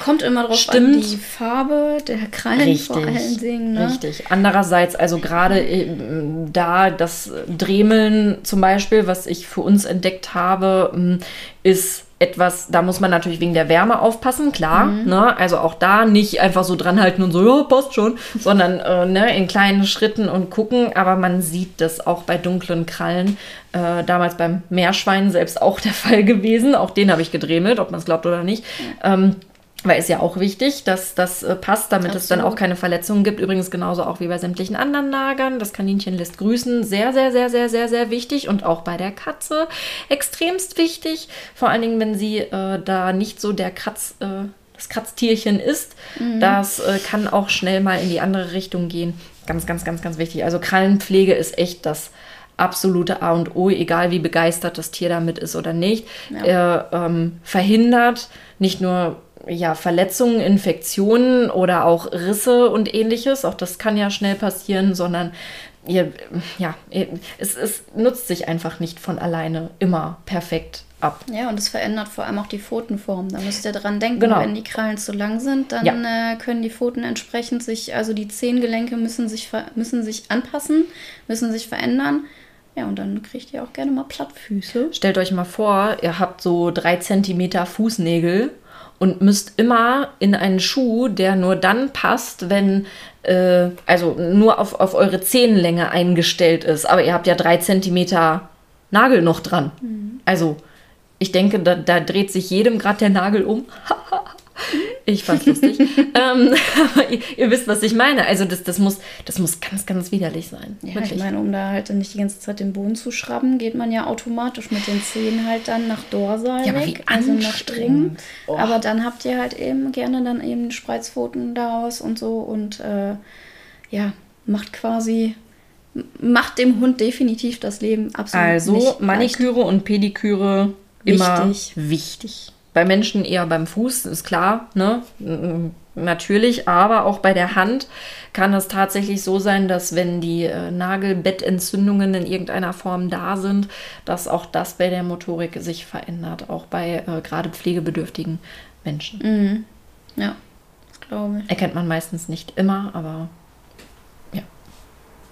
Kommt immer drauf an, Stimmt. die Farbe der Krallen vor allen Dingen. Ne? Richtig. Andererseits, also gerade ähm, da das Dremeln zum Beispiel, was ich für uns entdeckt habe, ähm, ist etwas, da muss man natürlich wegen der Wärme aufpassen, klar. Mhm. Ne? Also auch da nicht einfach so dranhalten und so, ja, passt schon, sondern äh, ne, in kleinen Schritten und gucken. Aber man sieht das auch bei dunklen Krallen. Äh, damals beim Meerschwein selbst auch der Fall gewesen. Auch den habe ich gedremelt, ob man es glaubt oder nicht. Ähm, weil ist ja auch wichtig, dass das äh, passt, damit es dann Absolut. auch keine Verletzungen gibt. Übrigens genauso auch wie bei sämtlichen anderen Nagern. Das Kaninchen lässt grüßen. Sehr, sehr, sehr, sehr, sehr, sehr wichtig. Und auch bei der Katze extremst wichtig. Vor allen Dingen, wenn sie äh, da nicht so der Kratz, äh, das Kratztierchen ist. Das äh, kann auch schnell mal in die andere Richtung gehen. Ganz, ganz, ganz, ganz wichtig. Also Krallenpflege ist echt das absolute A und O, egal wie begeistert das Tier damit ist oder nicht. Er ähm, verhindert nicht nur ja, Verletzungen, Infektionen oder auch Risse und ähnliches. Auch das kann ja schnell passieren, sondern ihr, ja, ihr, es, es nutzt sich einfach nicht von alleine immer perfekt ab. Ja, und es verändert vor allem auch die Pfotenform. Da müsst ihr dran denken, Genau. wenn die Krallen zu lang sind, dann Ja. äh, können die Pfoten entsprechend sich, also die Zehengelenke müssen sich, müssen sich anpassen, müssen sich verändern. Ja, und dann kriegt ihr auch gerne mal Plattfüße. Stellt euch mal vor, ihr habt so drei Zentimeter Fußnägel und müsst immer in einen Schuh, der nur dann passt, wenn, äh, also nur auf, auf eure Zehenlänge eingestellt ist. Aber ihr habt ja drei Zentimeter Nagel noch dran. Also, ich denke, da, da dreht sich jedem gerade der Nagel um. ich fand's lustig. ähm, aber ihr, ihr wisst, was ich meine. Also, das, das, muss, das muss ganz, ganz widerlich sein. Ja, Wirklich. ich meine, um da halt dann nicht die ganze Zeit den Boden zu schrubben, geht man ja automatisch mit den Zehen halt dann nach Dorsal Ja, aber weg, wie also nach anstrengend. Ringen. Oh. Aber dann habt ihr halt eben gerne dann eben Spreizpfoten daraus und so und äh, ja, macht quasi, macht dem Hund definitiv das Leben absolut Also nicht leicht. Maniküre und Pediküre immer Wichtig. wichtig. Bei Menschen eher beim Fuß, ist klar, ne? Natürlich, aber auch bei der Hand kann es tatsächlich so sein, dass wenn die äh, Nagelbettentzündungen in irgendeiner Form da sind, dass auch das bei der Motorik sich verändert, auch bei äh, gerade pflegebedürftigen Menschen. Mhm. Ja, das glaube ich. Erkennt man meistens nicht immer, aber ja,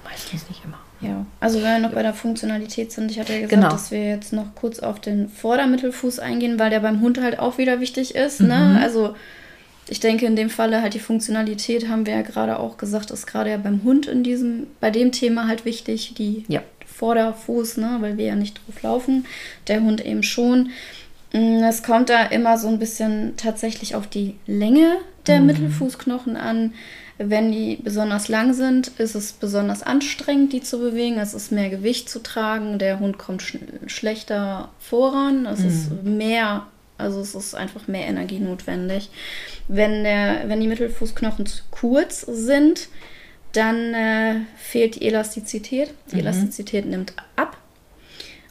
meistens nicht immer. Ja, also wenn wir noch bei der Funktionalität sind, ich hatte ja gesagt, Genau. dass wir jetzt noch kurz auf den Vordermittelfuß eingehen, weil der beim Hund halt auch wieder wichtig ist. Mhm. Ne? Also ich denke in dem Falle halt die Funktionalität, haben wir ja gerade auch gesagt, ist gerade ja beim Hund in diesem, bei dem Thema halt wichtig, die Ja. Vorderfuß, ne? weil wir ja nicht drauf laufen, der Hund eben schon. Mm, Es kommt da immer so ein bisschen tatsächlich auf die Länge der Mittelfußknochen an. Wenn die besonders lang sind, ist es besonders anstrengend, die zu bewegen. Es ist mehr Gewicht zu tragen. Der Hund kommt sch schlechter voran. Es ist mehr, also es ist einfach mehr Energie notwendig. Wenn, der, wenn die Mittelfußknochen zu kurz sind, dann äh, fehlt die Elastizität. Die Elastizität nimmt ab.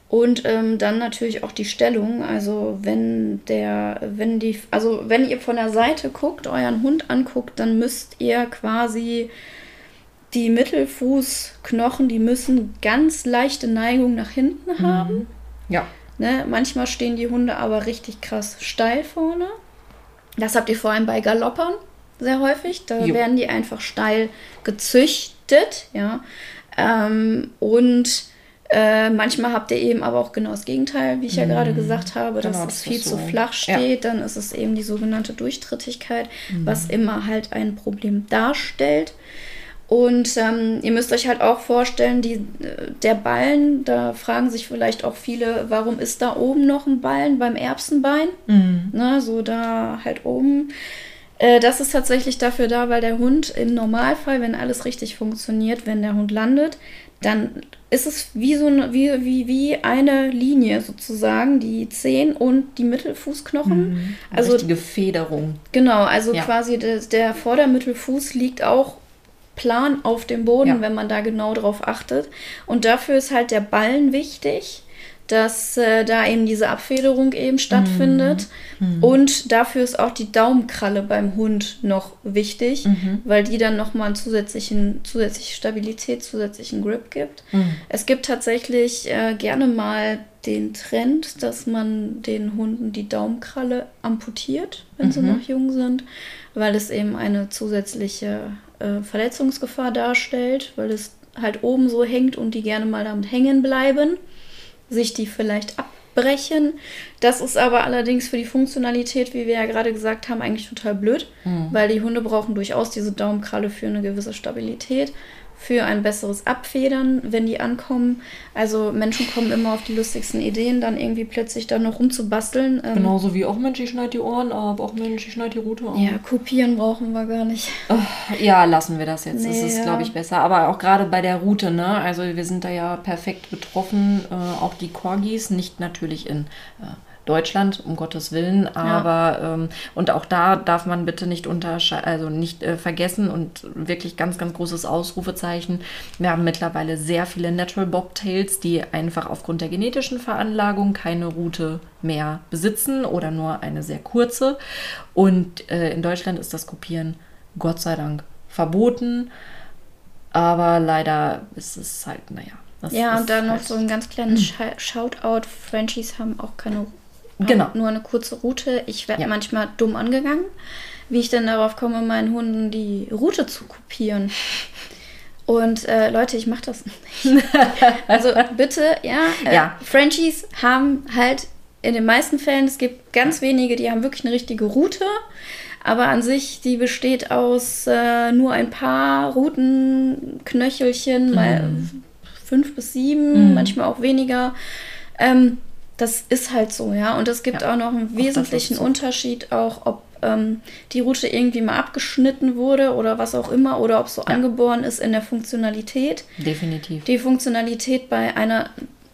Und ähm, dann natürlich auch die Stellung. Also wenn der, wenn die, also wenn ihr von der Seite guckt, euren Hund anguckt, dann müsst ihr quasi die Mittelfußknochen, die müssen ganz leichte Neigung nach hinten haben. Ja. Ne? Manchmal stehen die Hunde aber richtig krass steil vorne. Das habt ihr vor allem bei Galoppern sehr häufig. Da Jo. werden die einfach steil gezüchtet, ja. Ähm, und äh, manchmal habt ihr eben aber auch genau das Gegenteil, wie ich ja gerade gesagt habe, dass Genau, es das viel ist zu so. flach Ja. steht. Dann ist es eben die sogenannte Durchtrittigkeit, Mhm. was immer halt ein Problem darstellt. Und ähm, ihr müsst euch halt auch vorstellen, die, äh, der Ballen, da fragen sich vielleicht auch viele, warum ist da oben noch ein Ballen beim Erbsenbein? Mhm. Ne, so da halt oben. Äh, das ist tatsächlich dafür da, weil der Hund im Normalfall, wenn alles richtig funktioniert, wenn der Hund landet, dann ist es wie so eine, wie, wie, wie eine Linie sozusagen, die Zehen und die Mittelfußknochen. Also Richtige Federung. Genau, also Ja. quasi das, der Vordermittelfuß liegt auch plan auf dem Boden, ja. wenn man da genau drauf achtet. Und dafür ist halt der Ballen wichtig dass äh, da eben diese Abfederung eben stattfindet. Mhm. Und dafür ist auch die Daumenkralle beim Hund noch wichtig, mhm. weil die dann nochmal zusätzlichen, zusätzliche Stabilität, zusätzlichen Grip gibt. Mhm. Es gibt tatsächlich äh, gerne mal den Trend, dass man den Hunden die Daumenkralle amputiert, wenn sie mhm. noch jung sind, weil es eben eine zusätzliche äh, Verletzungsgefahr darstellt, weil es halt oben so hängt und die gerne mal damit hängen bleiben sich die vielleicht abbrechen. Das ist aber allerdings für die Funktionalität, wie wir ja gerade gesagt haben, eigentlich total blöd, mhm. weil die Hunde brauchen durchaus diese Daumenkralle für eine gewisse Stabilität für ein besseres Abfedern, wenn die ankommen. Also Menschen kommen immer auf die lustigsten Ideen, dann irgendwie plötzlich da noch rumzubasteln. Ähm, Genauso wie auch Mensch, ich schneide die Ohren ab, auch Mensch, ich schneide die Rute ab. Ja, kopieren brauchen wir gar nicht. Oh, ja, lassen wir das jetzt. Nee, das ist, ja. glaube ich, besser. Aber auch gerade bei der Route, ne? Also wir sind da ja perfekt betroffen. Äh, auch die Corgis, nicht natürlich in... Äh, Deutschland, um Gottes Willen. Aber ja. ähm, und auch da darf man bitte nicht also nicht äh, vergessen und wirklich ganz, ganz großes Ausrufezeichen. Wir haben mittlerweile sehr viele Natural Bobtails, die einfach aufgrund der genetischen Veranlagung keine Route mehr besitzen oder nur eine sehr kurze. Und äh, in Deutschland ist das Kopieren Gott sei Dank verboten. Aber leider ist es halt, naja. ja, und dann halt noch so ein ganz kleines Shoutout. Frenchies haben auch keine Genau. Nur eine kurze Route. Ich werde ja. manchmal dumm angegangen, wie ich denn darauf komme, meinen Hunden die Route zu kopieren. Und äh, Leute, ich mache das nicht. also bitte, ja, äh, ja. Frenchies haben halt in den meisten Fällen, es gibt ganz wenige, die haben wirklich eine richtige Route. Aber an sich, die besteht aus äh, nur ein paar Routenknöchelchen, mhm. mal fünf bis sieben, mhm. manchmal auch weniger. Ähm, das ist halt so, ja. Und es gibt ja, auch noch einen wesentlichen so. Unterschied, auch ob ähm, die Route irgendwie mal abgeschnitten wurde oder was auch immer, oder ob so ja. angeboren ist in der Funktionalität. Definitiv. Die Funktionalität bei einer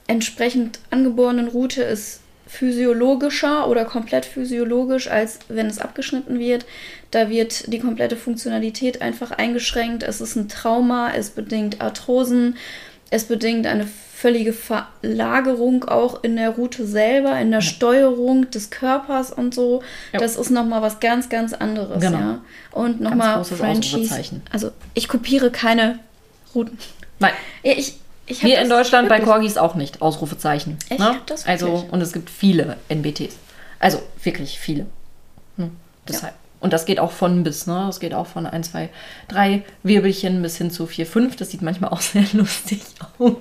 entsprechend angeborenen Route ist physiologischer oder komplett physiologisch, als wenn es abgeschnitten wird. Da wird die komplette Funktionalität einfach eingeschränkt. Es ist ein Trauma, es bedingt Arthrosen, es bedingt eine völlige Verlagerung auch in der Route selber, in der ja. Steuerung des Körpers und so. Ja. Das ist nochmal was ganz, ganz anderes. Genau. Ja. Und nochmal Frenchies. Also ich kopiere keine Routen. Nein. Ich, ich Hier in Deutschland bei Corgis auch nicht. Ausrufezeichen. Echt? Ne? also, und es gibt viele NBTs. Also wirklich viele. Hm. Deshalb. Und das geht auch von bis, ne? Das geht auch von 1, 2, 3 Wirbelchen bis hin zu 4, 5. Das sieht manchmal auch sehr lustig aus.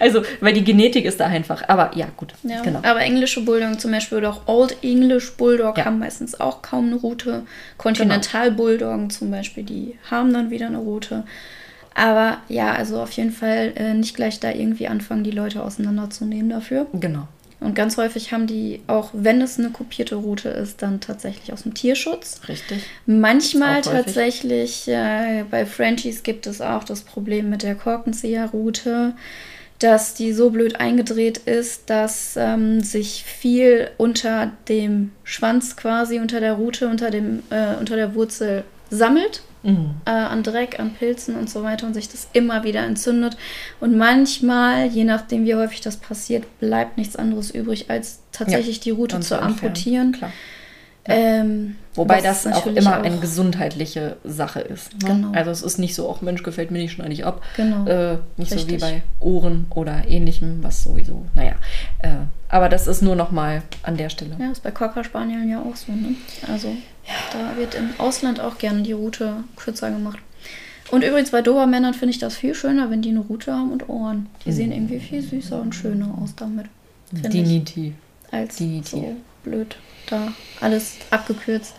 Also, weil die Genetik ist da einfach. Aber ja, gut. Ja, genau. Aber englische Bulldog zum Beispiel oder auch Old English Bulldog ja. haben meistens auch kaum eine Route. Continental genau. Bulldog zum Beispiel, die haben dann wieder eine Route. Aber ja, also auf jeden Fall äh, nicht gleich da irgendwie anfangen, die Leute auseinanderzunehmen dafür. Genau. Und ganz häufig haben die, auch wenn es eine kopierte Route ist, dann tatsächlich aus dem Tierschutz. Richtig. Manchmal tatsächlich, äh, bei Frenchies gibt es auch das Problem mit der Korkenzieherroute, dass die so blöd eingedreht ist, dass ähm, sich viel unter dem Schwanz quasi, unter der Route, unter, dem, äh, unter der Wurzel sammelt mhm. äh, an Dreck, an Pilzen und so weiter und sich das immer wieder entzündet. Und manchmal, je nachdem wie häufig das passiert, bleibt nichts anderes übrig, als tatsächlich ja, die Route zu amputieren. Klar. Ähm, Wobei das auch immer auch eine gesundheitliche Sache ist. Ne? Genau. Also es ist nicht so, auch Mensch, gefällt mir nicht, schneide ich ab. Genau. Äh, nicht Richtig. so wie bei Ohren oder ähnlichem, was sowieso, naja. Äh, aber das ist nur noch mal an der Stelle. Ja, ist bei Cocker Spanieln ja auch so. Ne? Also ja. da wird im Ausland auch gerne die Route kürzer gemacht. Und übrigens bei Dobermännern finde ich das viel schöner, wenn die eine Route haben und Ohren. Die mhm. sehen irgendwie viel süßer und schöner aus damit. Definitiv. Als Definitiv. so blöd da alles abgekürzt.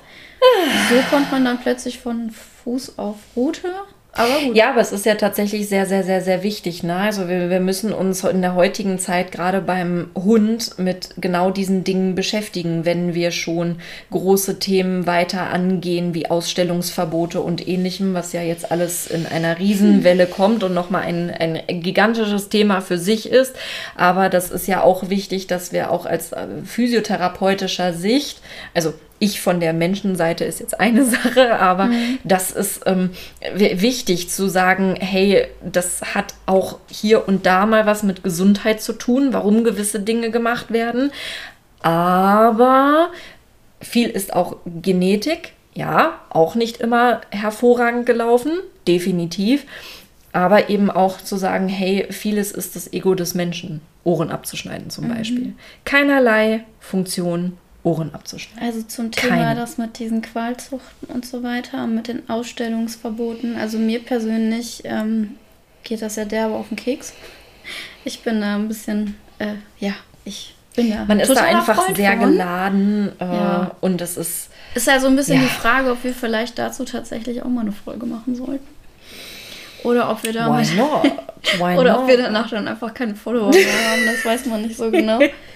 So kommt man dann plötzlich von Fuß auf Route aber gut. Ja, aber es ist ja tatsächlich sehr, sehr, sehr, sehr wichtig. Ne? Also wir, wir müssen uns in der heutigen Zeit gerade beim Hund mit genau diesen Dingen beschäftigen, wenn wir schon große Themen weiter angehen, wie Ausstellungsverbote und ähnlichem, was ja jetzt alles in einer Riesenwelle kommt und nochmal ein, ein gigantisches Thema für sich ist. Aber das ist ja auch wichtig, dass wir auch als äh, physiotherapeutischer Sicht, also ich von der Menschenseite ist jetzt eine Sache, aber mhm. das ist ähm, wichtig zu sagen, hey, das hat auch hier und da mal was mit Gesundheit zu tun, warum gewisse Dinge gemacht werden. Aber viel ist auch Genetik, ja, auch nicht immer hervorragend gelaufen, definitiv. Aber eben auch zu sagen, hey, vieles ist das Ego des Menschen, Ohren abzuschneiden zum mhm. Beispiel. Keinerlei Funktion Ohren abzuschneiden. Also zum Thema Keine. das mit diesen Qualzuchten und so weiter, mit den Ausstellungsverboten. Also mir persönlich ähm, geht das ja derbe auf den Keks. Ich bin da ein bisschen, äh, ja, ich bin da. Man ist da einfach Freund sehr von. geladen äh, ja. und es ist. Ist ja so ein bisschen ja. die Frage, ob wir vielleicht dazu tatsächlich auch mal eine Folge machen sollten. Oder ob wir? Why oder not? ob wir danach dann einfach keine Follower mehr haben, das weiß man nicht so genau.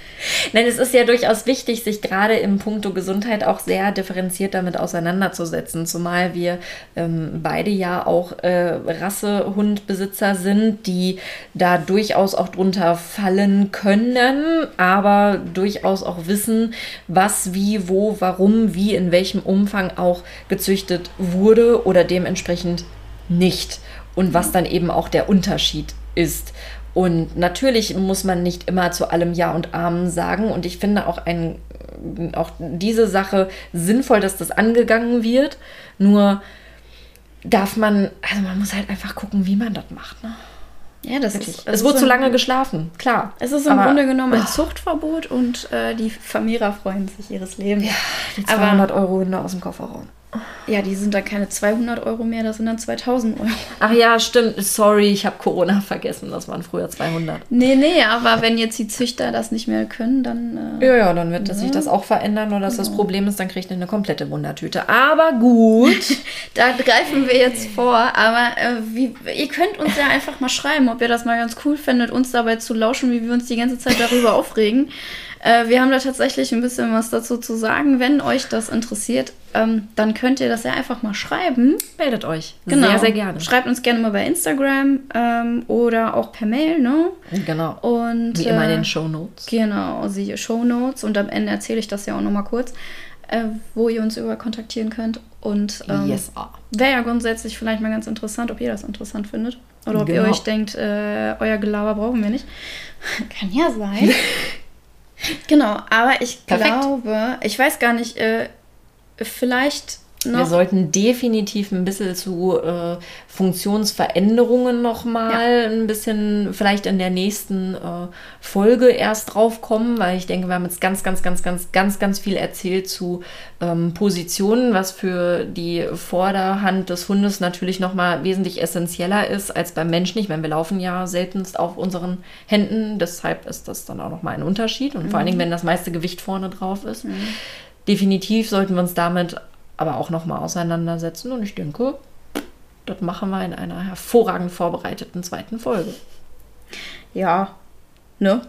Nein, es ist ja durchaus wichtig, sich gerade im Punkto Gesundheit auch sehr differenziert damit auseinanderzusetzen, zumal wir ähm, beide ja auch äh, Rassehundbesitzer sind, die da durchaus auch drunter fallen können, aber durchaus auch wissen, was, wie, wo, warum, wie, in welchem Umfang auch gezüchtet wurde oder dementsprechend nicht und was dann eben auch der Unterschied ist. Und natürlich muss man nicht immer zu allem Ja und Amen sagen. Und ich finde auch, ein, auch diese Sache sinnvoll, dass das angegangen wird. Nur darf man, also man muss halt einfach gucken, wie man das macht. Ne? Ja, das Wirklich. ist. Es wurde zu lange geschlafen, klar. Es ist im aber, Grunde genommen ein oh. Zuchtverbot und äh, die Vermehrer freuen sich ihres Lebens. Ja, die 200 aber, Euro Hunde aus dem Kofferraum. Ja, die sind dann keine 200 Euro mehr, das sind dann 2000 Euro. Ach ja, stimmt. Sorry, ich habe Corona vergessen. Das waren früher 200. Nee, nee, aber wenn jetzt die Züchter das nicht mehr können, dann. Äh, ja, ja, dann wird ja. sich das auch verändern. Oder dass genau. das Problem ist, dann kriegt ihr eine komplette Wundertüte. Aber gut. da greifen wir jetzt vor. Aber äh, wie, ihr könnt uns ja einfach mal schreiben, ob ihr das mal ganz cool findet, uns dabei zu lauschen, wie wir uns die ganze Zeit darüber aufregen. Äh, wir haben da tatsächlich ein bisschen was dazu zu sagen. Wenn euch das interessiert, ähm, dann könnt ihr das ja einfach mal schreiben. Meldet euch. Genau. Sehr, sehr gerne. Schreibt uns gerne mal bei Instagram ähm, oder auch per Mail, ne? Genau. Und, Wie immer in den äh, Show Notes. Genau, siehe Show Notes. Und am Ende erzähle ich das ja auch nochmal kurz, äh, wo ihr uns über kontaktieren könnt. Und ähm, yes. wäre ja grundsätzlich vielleicht mal ganz interessant, ob ihr das interessant findet. Oder ob genau. ihr euch denkt, äh, euer Gelaber brauchen wir nicht. Kann ja sein. Genau, aber ich Perfekt. glaube, ich weiß gar nicht, äh, vielleicht noch. Wir sollten definitiv ein bisschen zu äh, Funktionsveränderungen nochmal ja. ein bisschen vielleicht in der nächsten äh, Folge erst drauf kommen, weil ich denke, wir haben jetzt ganz, ganz, ganz, ganz, ganz, ganz viel erzählt zu ähm, Positionen, was für die Vorderhand des Hundes natürlich nochmal wesentlich essentieller ist als beim Menschen. Ich meine, wir laufen ja seltenst auf unseren Händen, deshalb ist das dann auch nochmal ein Unterschied und mhm. vor allen Dingen, mhm. wenn das meiste Gewicht vorne drauf ist. Mhm. Definitiv sollten wir uns damit aber auch nochmal auseinandersetzen. Und ich denke, das machen wir in einer hervorragend vorbereiteten zweiten Folge. Ja, ne?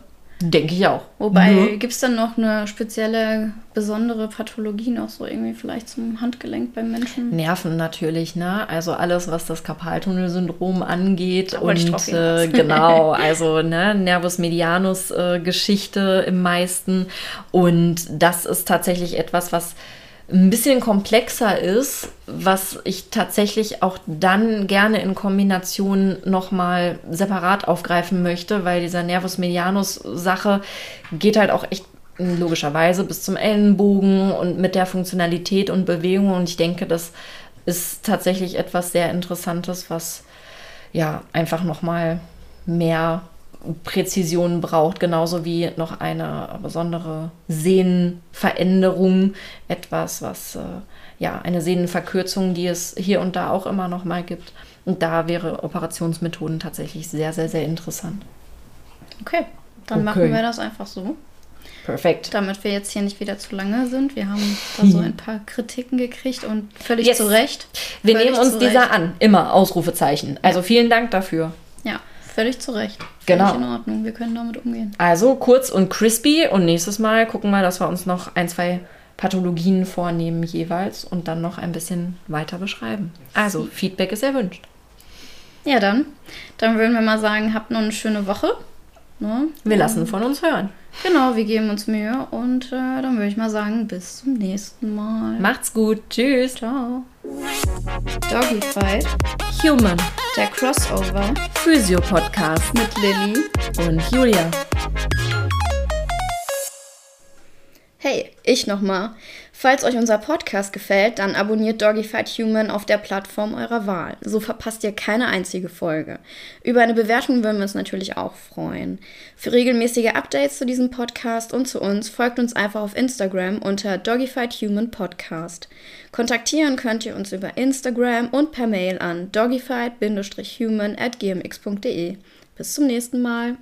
Denke ich auch. Wobei, ne? gibt es dann noch eine spezielle, besondere Pathologie noch so irgendwie vielleicht zum Handgelenk beim Menschen? Nerven natürlich, ne? Also alles, was das Karpaltunnelsyndrom angeht. Da und äh, genau, also ne, Nervus medianus äh, Geschichte im meisten. Und das ist tatsächlich etwas, was ein bisschen komplexer ist, was ich tatsächlich auch dann gerne in Kombination nochmal separat aufgreifen möchte, weil dieser Nervus medianus Sache geht halt auch echt logischerweise bis zum Ellenbogen und mit der Funktionalität und Bewegung. Und ich denke, das ist tatsächlich etwas sehr Interessantes, was ja einfach nochmal mehr Präzision braucht, genauso wie noch eine besondere Sehnenveränderung, etwas, was äh, ja eine Sehnenverkürzung, die es hier und da auch immer noch mal gibt. Und da wäre Operationsmethoden tatsächlich sehr, sehr, sehr interessant. Okay, dann okay. machen wir das einfach so. Perfekt. Damit wir jetzt hier nicht wieder zu lange sind. Wir haben da so ein paar Kritiken gekriegt und völlig yes. zu Recht. Wir völlig nehmen uns dieser an. Immer Ausrufezeichen. Also vielen Dank dafür. Ja. Völlig zu Recht. Genau. In Ordnung. Wir können damit umgehen. Also kurz und crispy und nächstes Mal gucken wir, dass wir uns noch ein, zwei Pathologien vornehmen jeweils und dann noch ein bisschen weiter beschreiben. Also Feedback ist erwünscht. Ja, dann. Dann würden wir mal sagen, habt noch eine schöne Woche. Ne? Wir lassen von uns hören. Genau, wir geben uns Mühe und äh, dann würde ich mal sagen, bis zum nächsten Mal. Macht's gut. Tschüss. Ciao. Doggy Fight, Human. der Crossover Physio-Podcast mit Lilly. und Julia. Hey, ich nochmal. Falls euch unser Podcast gefällt, dann abonniert Doggyfight Human auf der Plattform eurer Wahl. So verpasst ihr keine einzige Folge. Über eine Bewertung würden wir uns natürlich auch freuen. Für regelmäßige Updates zu diesem Podcast und zu uns folgt uns einfach auf Instagram unter Doggyfight Human Podcast. Kontaktieren könnt ihr uns über Instagram und per Mail an doggyfight-human at gmx.de. Bis zum nächsten Mal.